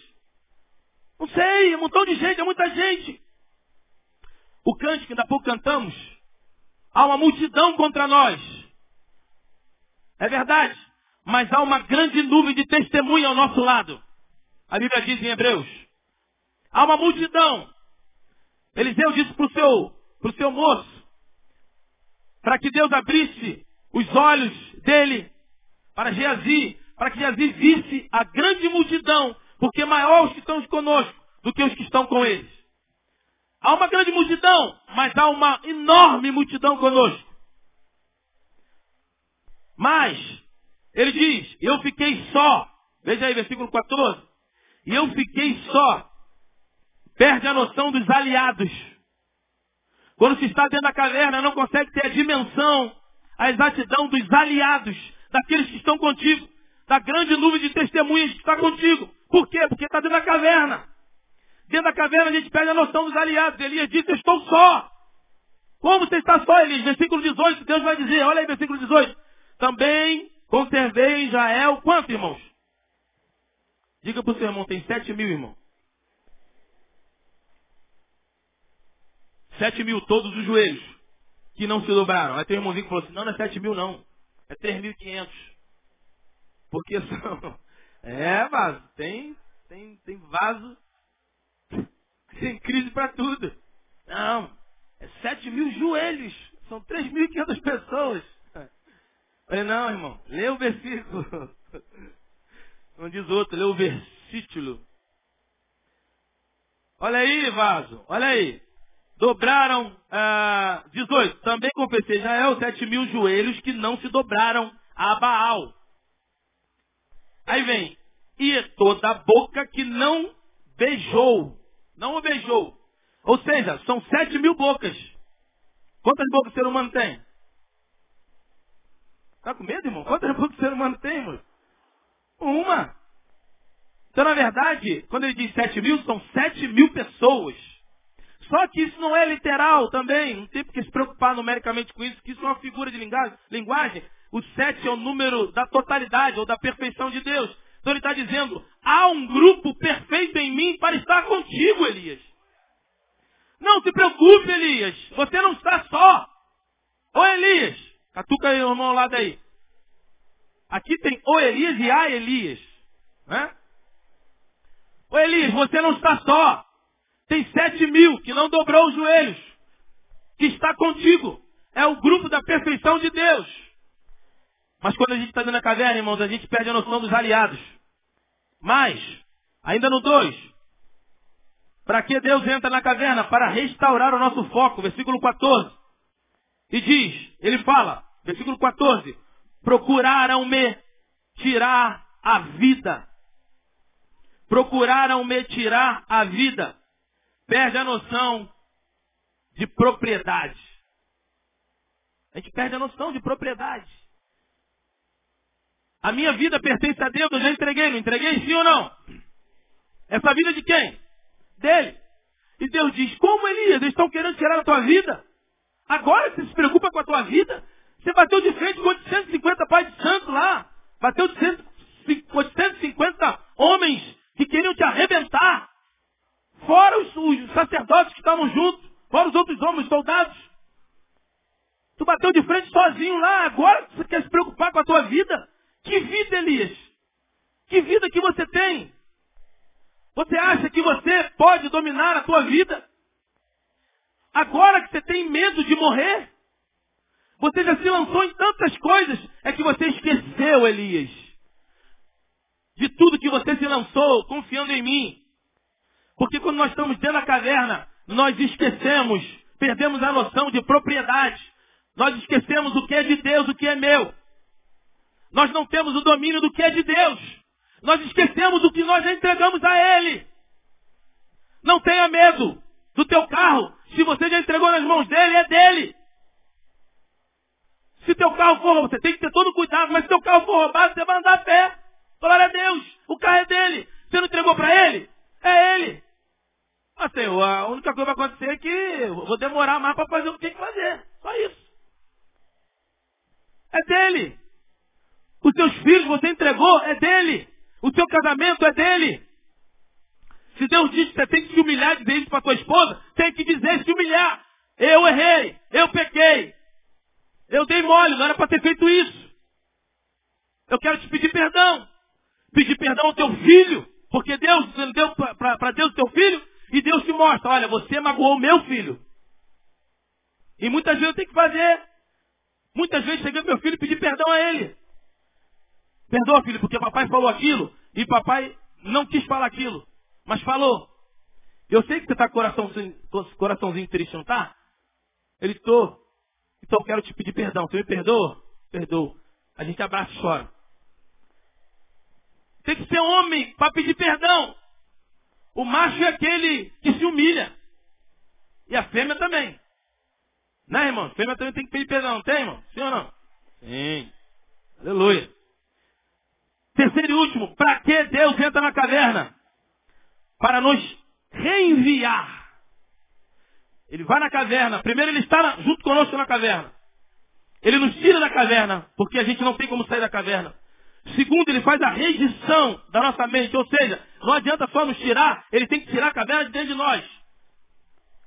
Não sei, um montão de gente, é muita gente. O cântico que ainda pouco cantamos, há uma multidão contra nós. É verdade. Mas há uma grande nuvem de testemunha ao nosso lado. A Bíblia diz em Hebreus. Há uma multidão. Eliseu disse para o seu, pro seu moço, para que Deus abrisse os olhos dele para Geazi, para que Geazi visse a grande multidão, porque maior os que estão conosco do que os que estão com eles. Há uma grande multidão, mas há uma enorme multidão conosco. Mas, ele diz, eu fiquei só. Veja aí, versículo 14. E eu fiquei só. Perde a noção dos aliados. Quando se está dentro da caverna, não consegue ter a dimensão, a exatidão dos aliados, daqueles que estão contigo, da grande nuvem de testemunhas que está contigo. Por quê? Porque está dentro da caverna. Dentro da caverna a gente perde a noção dos aliados. Elias disse, eu estou só. Como você está só, Elias? Versículo 18, Deus vai dizer, olha aí, versículo 18. Também conservei Israel, quanto, irmãos? Diga para o seu irmão, tem sete mil, irmão. Sete mil, todos os joelhos que não se dobraram. Aí tem um irmãozinho que falou assim, não, não é sete mil não. É três mil e quinhentos. Porque são... É, vaso. Tem, tem, tem vaso. Tem crise para tudo. Não. É sete mil joelhos. São três mil e quinhentas pessoas. Falei, não, irmão. Lê o versículo. Não diz outro, lê o versículo. Olha aí, vaso. Olha aí dobraram, ah, 18, também confessei Israel sete mil joelhos que não se dobraram a Baal. Aí vem, e toda boca que não beijou, não o beijou. Ou seja, são sete mil bocas. Quantas bocas o ser humano tem? Tá com medo, irmão? Quantas bocas o ser humano tem, irmão? Uma. Então, na verdade, quando ele diz sete mil, são sete mil pessoas Só que isso não é literal também, não tem porque se preocupar numericamente com isso, que isso é uma figura de linguagem. O sete é o número da totalidade ou da perfeição de Deus. Então ele está dizendo, há um grupo perfeito em mim para estar contigo, Elias. Não se preocupe, Elias. Você não está só. Ô Elias, catuca aí irmão lá daí. Aqui tem o Elias e a Elias. Né? Ô Elias, você não está só. Tem sete mil que não dobrou os joelhos. Que está contigo. É o grupo da perfeição de Deus. Mas quando a gente está dentro da caverna, irmãos, a gente perde a noção dos aliados. Mas, ainda no 2. Para que Deus entra na caverna? Para restaurar o nosso foco. Versículo 14. E diz, ele fala, versículo 14, procuraram-me tirar a vida. Procuraram-me tirar a vida. Perde a noção de propriedade. A gente perde a noção de propriedade. A minha vida pertence a Deus, eu já entreguei, não entreguei sim ou não? Essa vida de quem? Dele. E Deus diz, como Elias, eles estão querendo tirar a tua vida? Agora você se preocupa com a tua vida? Você bateu de frente com 850 pais de santo lá. Bateu de 850 homens que queriam te arrebentar. Fora os, os sacerdotes que estavam juntos. Fora os outros homens, soldados. Tu bateu de frente sozinho lá. Agora você quer se preocupar com a tua vida? Que vida, Elias? Que vida que você tem? Você acha que você pode dominar a tua vida? Agora que você tem medo de morrer? Você já se lançou em tantas coisas, é que você esqueceu, Elias. De tudo que você se lançou, confiando em mim. Porque quando nós estamos dentro da caverna, nós esquecemos, perdemos a noção de propriedade. Nós esquecemos o que é de Deus, o que é meu. Nós não temos o domínio do que é de Deus. Nós esquecemos o que nós entregamos a Ele. Não tenha medo do teu carro. Se você já entregou nas mãos dele, é dele. Se teu carro for, você tem que ter todo cuidado, mas se teu carro for roubado, você vai andar a pé. Glória a Deus. O carro é dele. Você não entregou para ele? É ele. Mas, Senhor, a única coisa que vai acontecer é que eu vou demorar mais para fazer o que tem que fazer. Só isso. É dele. Os teus filhos você entregou, é dele. O teu casamento é dele. Se Deus diz que você tem que se humilhar de dentro para tua esposa, tem que dizer se humilhar. Eu errei, eu pequei, eu dei mole, não era para ter feito isso. Eu quero te pedir perdão. Pedir perdão ao teu filho, porque Deus deu para Deus teu filho, e Deus te mostra, olha, você magoou o meu filho. E muitas vezes eu tenho que fazer. Muitas vezes cheguei meu filho e pedir perdão a ele. Perdoa, filho, porque papai falou aquilo e papai não quis falar aquilo, mas falou. Eu sei que você está com coraçãozinho, coraçãozinho triste, não está? Ele estou. Então eu quero te pedir perdão. Você me perdoa? Perdoa. A gente abraça e chora. Tem que ser homem para pedir perdão. O macho é aquele que se humilha. E a fêmea também. Né, irmão? A fêmea também tem que pedir perdão, não tem, irmão? Sim ou não? Sim. Aleluia. Terceiro e último, para que Deus entra na caverna? Para nos reenviar. Ele vai na caverna. Primeiro ele está junto conosco na caverna. Ele nos tira da caverna, porque a gente não tem como sair da caverna. Segundo, ele faz a redição da nossa mente. Ou seja, não adianta só nos tirar, ele tem que tirar a caverna de dentro de nós.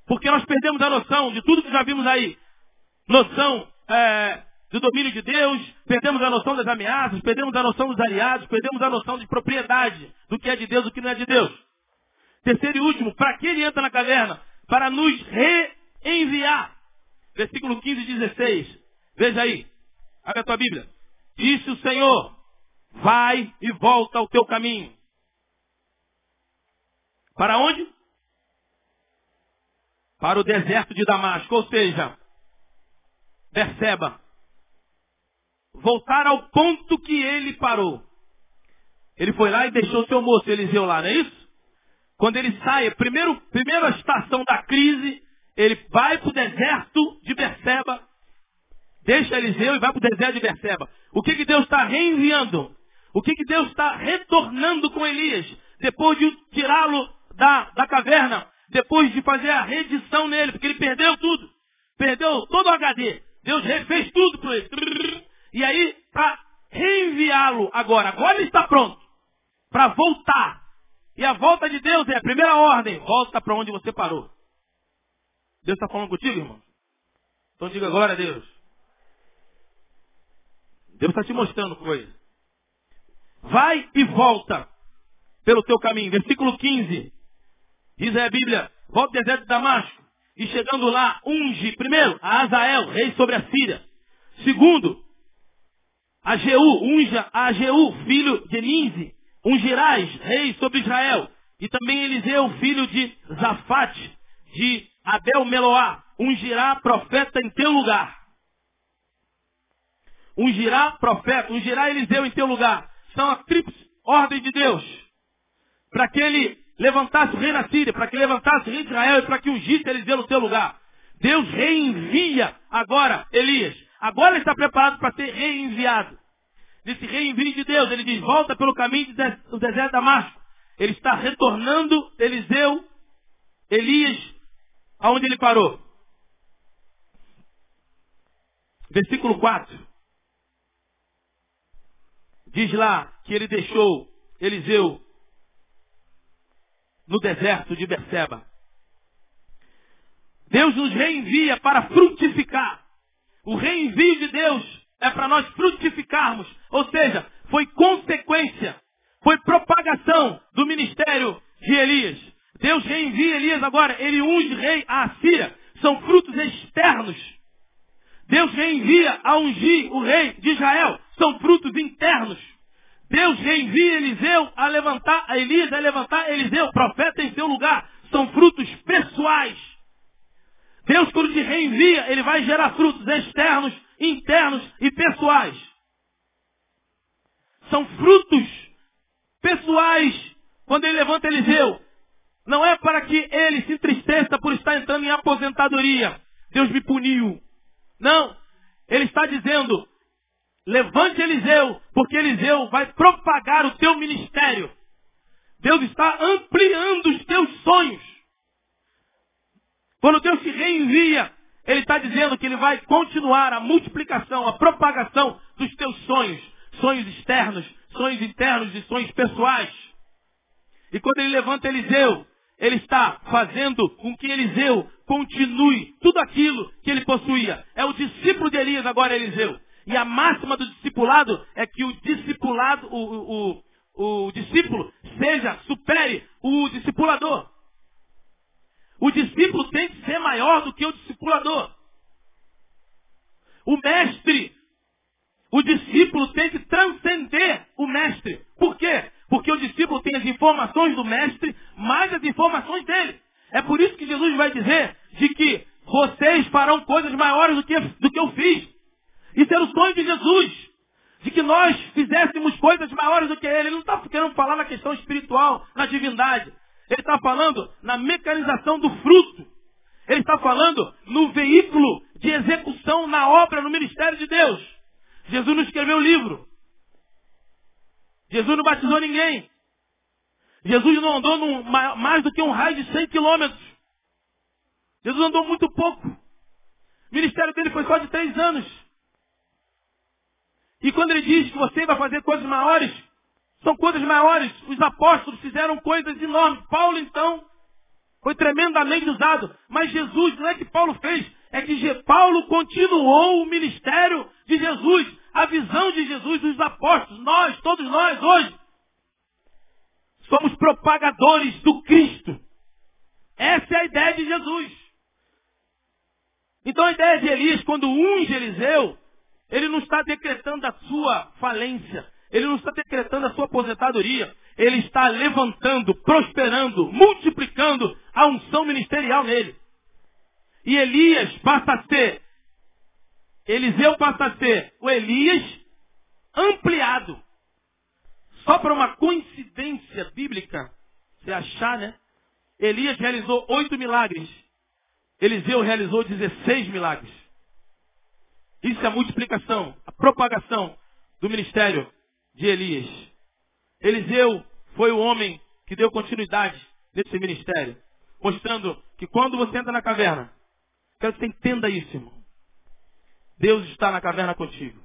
Porque nós perdemos a noção de tudo que já vimos aí. Noção é, do domínio de Deus, perdemos a noção das ameaças, perdemos a noção dos aliados, perdemos a noção de propriedade, do que é de Deus e do que não é de Deus. Terceiro e último, para que ele entra na caverna? Para nos reenviar. Versículo 15 e 16. Veja aí. Abre a tua Bíblia. Disse o Senhor, vai e volta ao teu caminho. Para onde? Para o deserto de Damasco. Ou seja, perceba, voltar ao ponto que ele parou. Ele foi lá e deixou seu moço Eliseu lá, não é isso? Quando ele sai, primeiro, primeira estação da crise, ele vai para o deserto de Berseba, deixa Eliseu e vai para o deserto de Berseba. O que, que Deus está reenviando? O que, que Deus está retornando com Elias? Depois de tirá-lo da, da caverna, depois de fazer a redição nele, porque ele perdeu tudo. Perdeu todo o HD. Deus refez tudo para ele. E aí, para reenviá-lo agora. Agora ele está pronto. Para voltar. E a volta de Deus é a primeira ordem. Volta para onde você parou. Deus está falando contigo, irmão? Então diga agora a Deus. Deus está te mostrando coisa. Vai e volta pelo teu caminho. Versículo 15. Diz a Bíblia, volta ao deserto de Damasco. E chegando lá, unge, primeiro, a Azael, rei sobre a Síria. Segundo, a Jeú, unja a Jeú, filho de Ninze. Ungirás, rei sobre Israel. E também Eliseu, filho de Zafate, de Abel Meloá. Ungirá profeta em teu lugar. Ungirá profeta, ungirá Eliseu em teu lugar. São a tríplice ordem de Deus. Para que ele levantasse o rei na Síria, para que levantasse o rei de Israel e para que ungisse Eliseu no seu lugar. Deus reenvia agora Elias. Agora ele está preparado para ser reenviado. Nesse reenvio de Deus, ele diz, volta pelo caminho do deserto de Damasco. Ele está retornando Eliseu, Elias, aonde ele parou. Versículo 4. Diz lá que ele deixou Eliseu no deserto de Berseba. Deus nos reenvia para frutificar. O reenvio de Deus é para nós frutificarmos. Ou seja, foi consequência, foi propagação do ministério de Elias. Deus reenvia Elias agora, ele unge rei a Assíria. São frutos externos. Deus reenvia a ungir o rei de Israel. São frutos internos. Deus reenvia Eliseu a levantar, a Elias a levantar Eliseu, profeta em seu lugar. São frutos pessoais. Deus, quando te reenvia, ele vai gerar frutos externos, internos e pessoais. São frutos pessoais quando ele levanta Eliseu. Não é para que ele se entristeça por estar entrando em aposentadoria. Deus me puniu. Não. Ele está dizendo, Levante Eliseu, porque Eliseu vai propagar o teu ministério. Deus está ampliando os teus sonhos. Quando Deus te reenvia, Ele está dizendo que Ele vai continuar a multiplicação, a propagação dos teus sonhos. Sonhos externos, sonhos internos e sonhos pessoais. E quando Ele levanta Eliseu, Ele está fazendo com que Eliseu continue tudo aquilo que ele possuía. É o discípulo de Elias agora, Eliseu. E a máxima do discipulado é que o discipulado, o, o, o discípulo seja, supere o discipulador. O discípulo tem que ser maior do que o discipulador. O mestre, o discípulo tem que transcender o mestre. Por quê? Porque o discípulo tem as informações do mestre, mais as informações dele. É por isso que Jesus vai dizer de que vocês farão coisas maiores do que, do que eu fiz. Isso era o sonho de Jesus. De que nós fizéssemos coisas maiores do que ele. Ele não está querendo falar na questão espiritual, na divindade. Ele está falando na mecanização do fruto. Ele está falando no veículo de execução na obra, no ministério de Deus. Jesus não escreveu o livro. Jesus não batizou ninguém. Jesus não andou num, mais do que um raio de 100 quilômetros. Jesus andou muito pouco. O ministério dele foi só de três anos. E quando ele diz que você vai fazer coisas maiores, são coisas maiores. Os apóstolos fizeram coisas enormes. Paulo, então, foi tremendamente usado. Mas Jesus, não é que Paulo fez, é que Paulo continuou o ministério de Jesus, a visão de Jesus, dos apóstolos. Nós, todos nós, hoje, somos propagadores do Cristo. Essa é a ideia de Jesus. Então a ideia de Elias, quando unge Eliseu, ele não está decretando a sua falência. Ele não está decretando a sua aposentadoria. Ele está levantando, prosperando, multiplicando a unção ministerial nele. E Elias passa a ser, Eliseu passa a ser o Elias ampliado. Só para uma coincidência bíblica, se achar, né? Elias realizou oito milagres. Eliseu realizou 16 milagres. Isso é a multiplicação, a propagação do ministério de Elias. Eliseu foi o homem que deu continuidade nesse ministério. mostrando que quando você entra na caverna, quero que você entenda isso, irmão. Deus está na caverna contigo.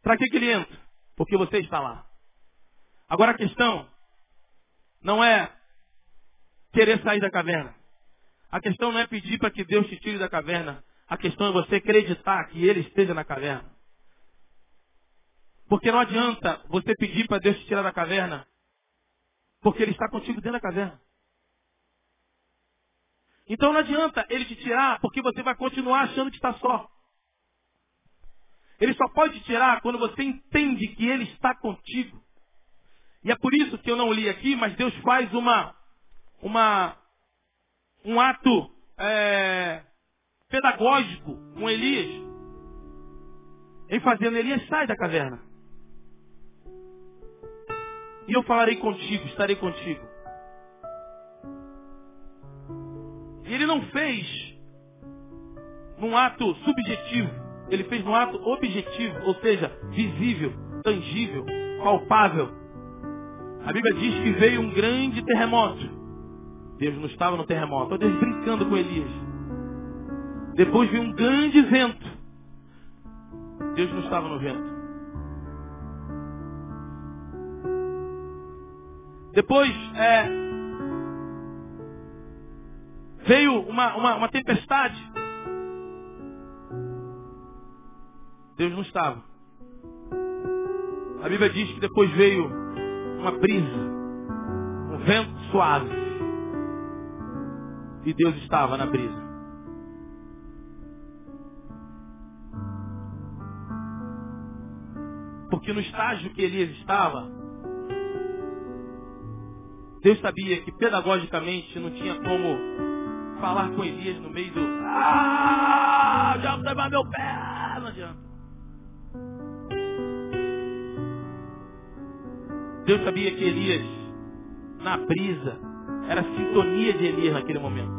Para que, que ele entra? Porque você está lá. Agora a questão não é querer sair da caverna. A questão não é pedir para que Deus te tire da caverna. A questão é você acreditar que Ele esteja na caverna. Porque não adianta você pedir para Deus te tirar da caverna, porque Ele está contigo dentro da caverna. Então não adianta Ele te tirar, porque você vai continuar achando que está só. Ele só pode te tirar quando você entende que Ele está contigo. E é por isso que eu não li aqui, mas Deus faz uma, uma, um ato é, pedagógico com Elias. Em fazendo Elias sai da caverna. E eu falarei contigo, estarei contigo. E ele não fez num ato subjetivo, ele fez num ato objetivo, ou seja, visível, tangível, palpável. A Bíblia diz que veio um grande terremoto. Deus não estava no terremoto, Deus brincando com Elias. Depois veio um grande vento. Deus não estava no vento. Depois é, veio uma, uma, uma tempestade. Deus não estava. A Bíblia diz que depois veio uma brisa, um vento suave. E Deus estava na brisa. Porque no estágio que Elias estava, Deus sabia que pedagogicamente não tinha como falar com Elias no meio do. Ah, já vai meu pé! Não adianta. Deus sabia que Elias, na brisa, era a sintonia de Elias naquele momento.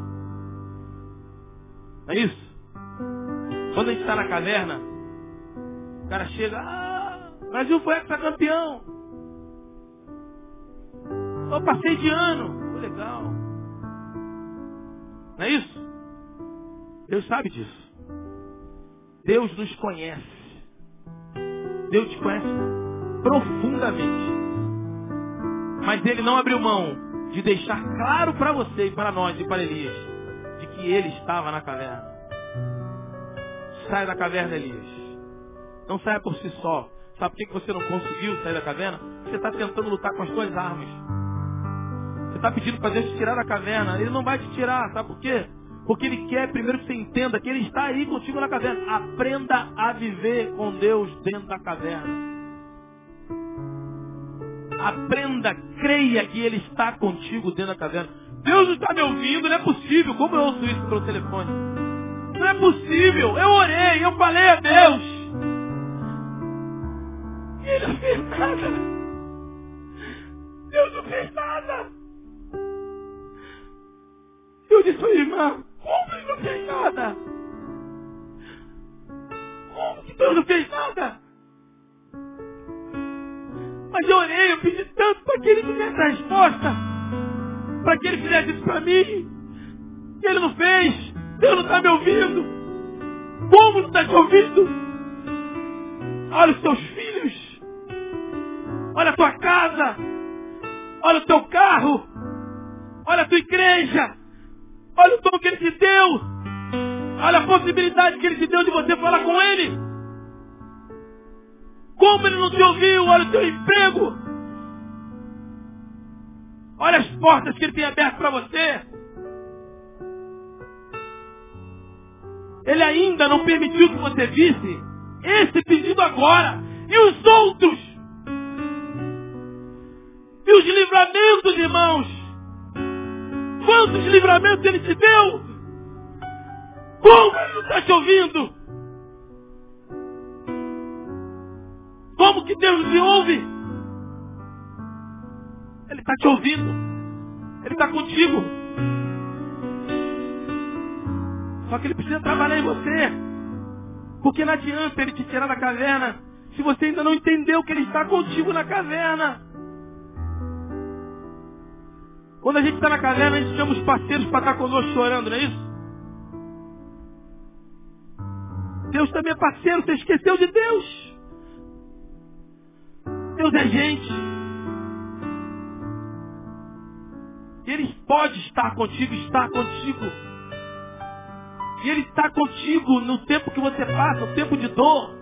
Não é isso? Quando a gente está na caverna, o cara chega, ah, Brasil foi campeão. Eu passei de ano. Foi legal. Não é isso? Deus sabe disso. Deus nos conhece. Deus te conhece profundamente. Mas ele não abriu mão de deixar claro para você e para nós e para Elias de que ele estava na caverna. Sai da caverna, Elias. Não saia por si só. Sabe por que você não conseguiu sair da caverna? Você está tentando lutar com as suas armas. Está pedindo para Deus te tirar da caverna. Ele não vai te tirar, sabe por quê? Porque Ele quer primeiro que você entenda que Ele está aí contigo na caverna. Aprenda a viver com Deus dentro da caverna. Aprenda, creia que Ele está contigo dentro da caverna. Deus não está me ouvindo, não é possível. Como eu ouço isso pelo telefone? Não é possível. Eu orei, eu falei a Deus. Ele não fez nada. Deus não fez nada. Eu disse irmã, como ele não fez nada? Como que Deus não fez nada? Mas eu orei, eu pedi tanto para que ele me desse a resposta. Para que ele fizesse isso para mim. E ele não fez. Deus não está me ouvindo. Como não está te ouvindo? Olha os teus filhos. Olha a tua casa. Olha o teu carro. Olha a tua igreja. Olha o dom que ele te deu. Olha a possibilidade que ele te deu de você falar com ele. Como ele não te ouviu? Olha o teu emprego. Olha as portas que ele tem aberto para você. Ele ainda não permitiu que você visse esse pedido agora. E os outros? E os livramentos, irmãos? Quantos livramentos ele te deu? Como ele não está te ouvindo? Como que Deus te ouve? Ele está te ouvindo. Ele está contigo. Só que ele precisa trabalhar em você. Porque não adianta ele te tirar da caverna se você ainda não entendeu que ele está contigo na caverna. Quando a gente está na caverna, a gente chama os parceiros para estar conosco chorando, não é isso? Deus também é parceiro, você esqueceu de Deus. Deus é gente. Ele pode estar contigo, está contigo. E Ele está contigo no tempo que você passa, o tempo de dor.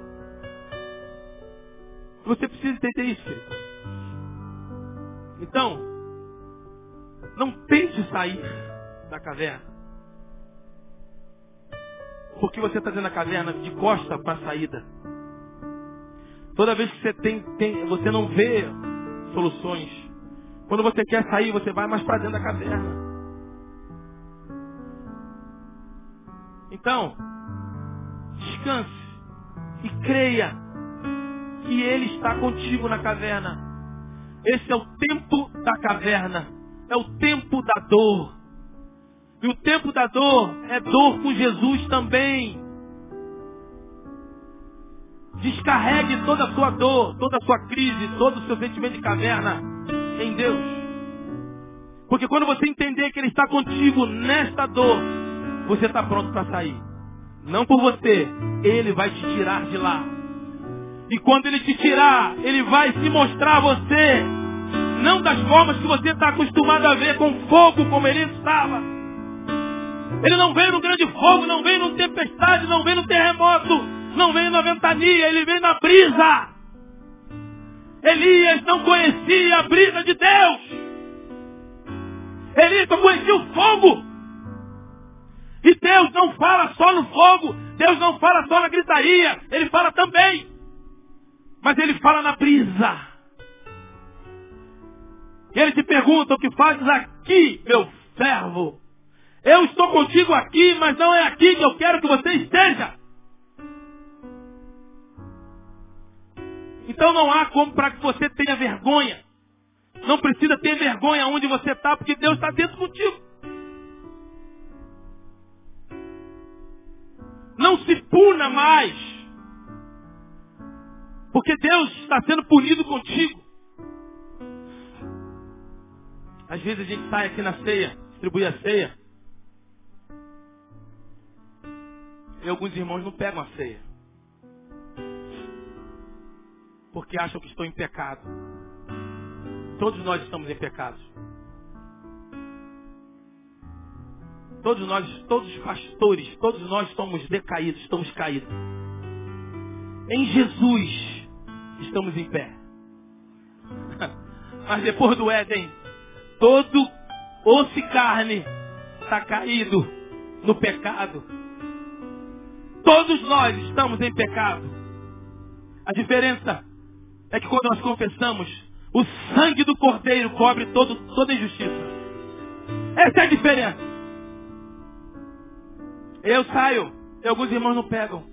Você precisa entender isso. Então, não tente sair da caverna. Porque você está dentro da caverna de costa para a saída. Toda vez que você tem, tem, você não vê soluções. Quando você quer sair, você vai mais para dentro da caverna. Então, descanse e creia que Ele está contigo na caverna. Esse é o tempo da caverna. É o tempo da dor. E o tempo da dor é dor com Jesus também. Descarregue toda a sua dor, toda a sua crise, todo o seu sentimento de caverna em Deus. Porque quando você entender que Ele está contigo nesta dor, você está pronto para sair. Não por você, Ele vai te tirar de lá. E quando Ele te tirar, Ele vai se mostrar a você. Não das formas que você está acostumado a ver com fogo como Ele estava. Ele não veio no grande fogo, não veio no tempestade, não veio no terremoto não vem na ventania, ele vem na brisa. Elias não conhecia a brisa de Deus. Elias só conhecia o fogo. E Deus não fala só no fogo, Deus não fala só na gritaria, fazes aqui, meu servo. Eu estou contigo aqui, mas não é aqui que eu quero que você esteja. Então não há como para que você tenha vergonha. Não precisa ter vergonha onde você está, porque Deus está dentro contigo. Não se puna mais. Porque Deus está sendo punido contigo. Às vezes a gente sai aqui na ceia, distribui a ceia. E alguns irmãos não pegam a ceia porque acham que estou em pecado. Todos nós estamos em pecado. Todos nós, todos os pastores, todos nós estamos decaídos, estamos caídos. Em Jesus estamos em pé. Mas depois do Éden, todo osso e carne está caído no pecado. Todos nós estamos em pecado. A diferença é que quando nós confessamos, o sangue do Cordeiro cobre todo, toda injustiça. Essa é a diferença. Eu saio e alguns irmãos não pegam.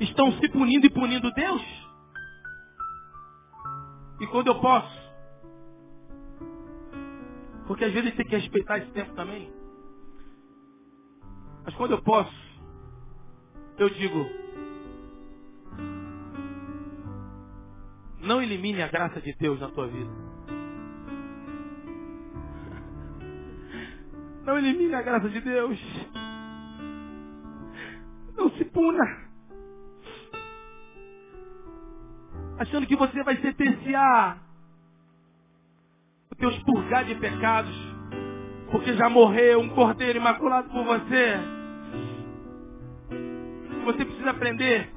Estão se punindo e punindo Deus. E quando eu posso, porque às vezes tem que respeitar esse tempo também. Mas quando eu posso, eu digo, Não elimine a graça de Deus na tua vida. Não elimine a graça de Deus. Não se puna. Achando que você vai sentenciar teu expurgar de pecados. Porque já morreu um cordeiro imaculado por você. Você precisa aprender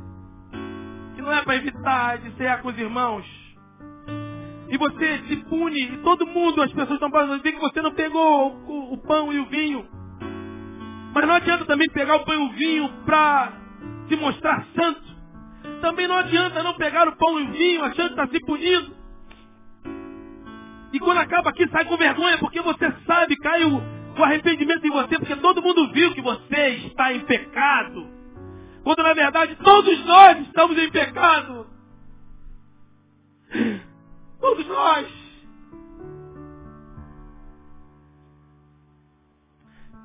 não é para evitar de ser com os irmãos. E você se pune, e todo mundo, as pessoas estão falando que você não pegou o, o, pão e o vinho. Mas não adianta também pegar o pão e o vinho para se mostrar santo. Também não adianta não pegar o pão e o vinho achando que está se punindo. E quando acaba aqui, sai com vergonha, porque você sabe, cai o, o arrependimento em você, porque todo mundo viu que você está em pecado. Quando na verdade todos nós estamos em pecado. Todos nós.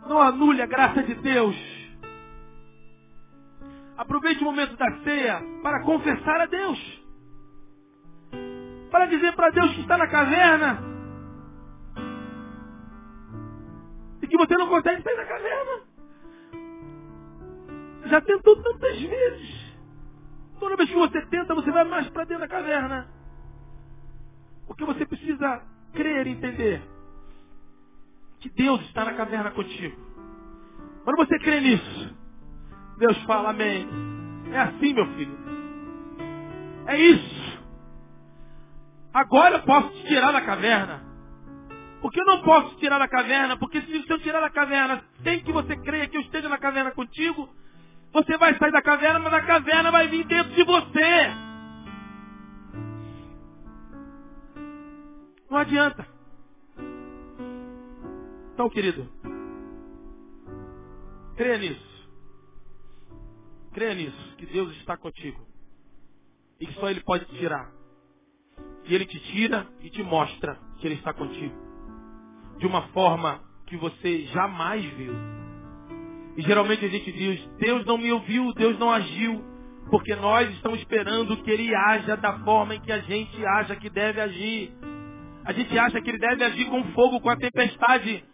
Não anule a graça de Deus. Aproveite o momento da ceia para confessar a Deus. Para dizer para Deus que está na caverna. que você não consegue sair da caverna. Já tentou tantas vezes. Toda vez que você tenta, você vai mais para dentro da caverna. Porque você precisa crer e entender que Deus está na caverna contigo. Quando você crê nisso, Deus fala amém. É assim, meu filho. É isso. Agora eu posso te tirar da caverna. Porque eu não posso te tirar da caverna, porque se eu tirar da caverna sem que você creia que eu esteja na caverna contigo, você vai sair da caverna, mas a caverna vai vir dentro de você. Não adianta. Então, querido, creia nisso. Creia nisso, que Deus está contigo. E que só Ele pode te tirar. E Ele te tira e te mostra que Ele está contigo. De uma forma que você jamais viu. E geralmente a gente diz, Deus não me ouviu, Deus não agiu, porque nós estamos esperando que Ele haja da forma em que a gente acha que deve agir. A gente acha que Ele deve agir com fogo, com a tempestade,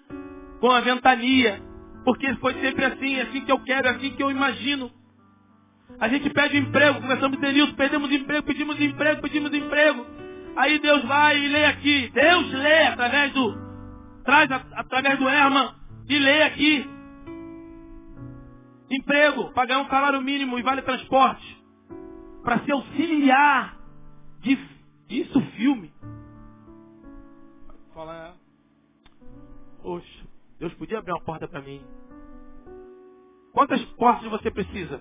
com a ventania, porque foi sempre assim, é assim que eu quero, é assim que eu imagino. A gente pede emprego, começamos a ter isso, perdemos emprego, pedimos emprego, pedimos emprego. Aí Deus vai e lê aqui. Deus lê através do. Traz a, através do Herman e lê aqui. Emprego, pagar um salário mínimo e vale transporte. Para ser auxiliar de, disso filme. Fala, poxa, Deus podia abrir uma porta para mim. Quantas portas você precisa?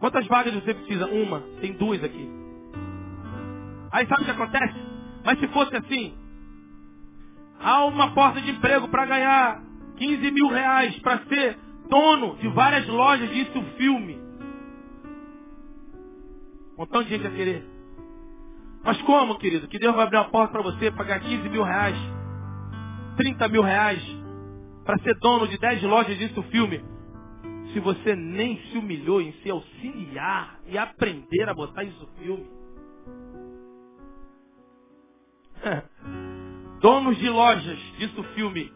Quantas vagas você precisa? Uma. Tem duas aqui. Aí sabe o que acontece? Mas se fosse assim, há uma porta de emprego para ganhar 15 mil reais para ser dono de várias lojas disso filme. Um montão de gente a querer. Mas como, querido? Que Deus vai abrir uma porta para você pagar 15 mil reais, 30 mil reais, para ser dono de 10 lojas disso filme. Se você nem se humilhou em se auxiliar e aprender a botar isso filme. Donos de lojas disso filme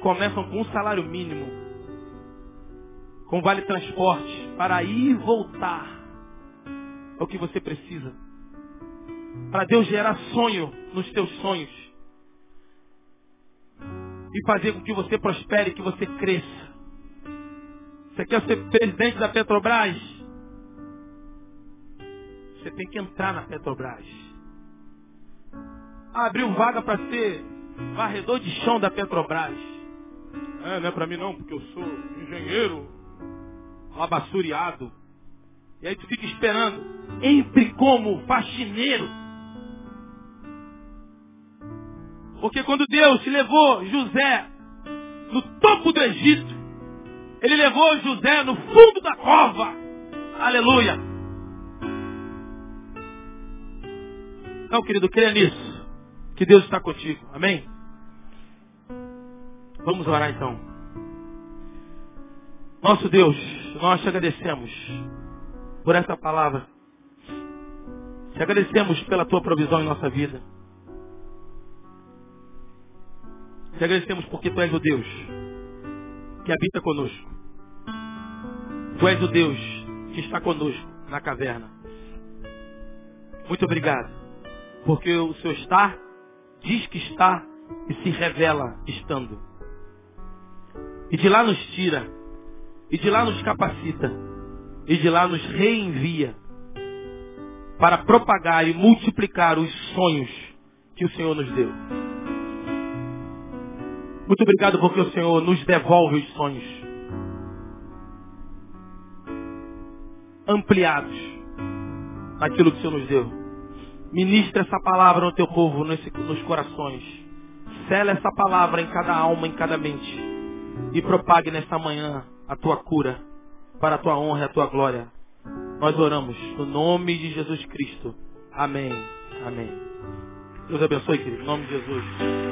começam com um salário mínimo, com vale transporte, para ir e voltar. É o que você precisa. Para Deus gerar sonho nos teus sonhos. E fazer com que você prospere, que você cresça. Você quer ser presidente da Petrobras? Você tem que entrar na Petrobras. Abriu vaga para ser varredor de chão da Petrobras. É, não é para mim não, porque eu sou engenheiro labassureado. E aí tu fica esperando. Entre como faxineiro. Porque quando Deus levou José no topo do Egito, ele levou José no fundo da cova. Aleluia. Então, querido, creia nisso. Que Deus está contigo. Amém? Vamos orar então. Nosso Deus, nós te agradecemos por essa palavra. Te agradecemos pela tua provisão em nossa vida. Te agradecemos porque tu és o Deus que habita conosco. Tu és o Deus que está conosco na caverna. Muito obrigado. Porque o seu estar diz que está e se revela estando. E de lá nos tira. E de lá nos capacita. E de lá nos reenvia. Para propagar e multiplicar os sonhos que o Senhor nos deu. Muito obrigado porque o Senhor nos devolve os sonhos. Ampliados. Naquilo que o Senhor nos deu. Ministra essa palavra no teu povo, nesse, nos corações. Sela essa palavra em cada alma, em cada mente e propague nesta manhã a tua cura para a tua honra e a tua glória. Nós oramos no nome de Jesus Cristo. Amém. Amém. Deus abençoe, querido. Em nome de Jesus.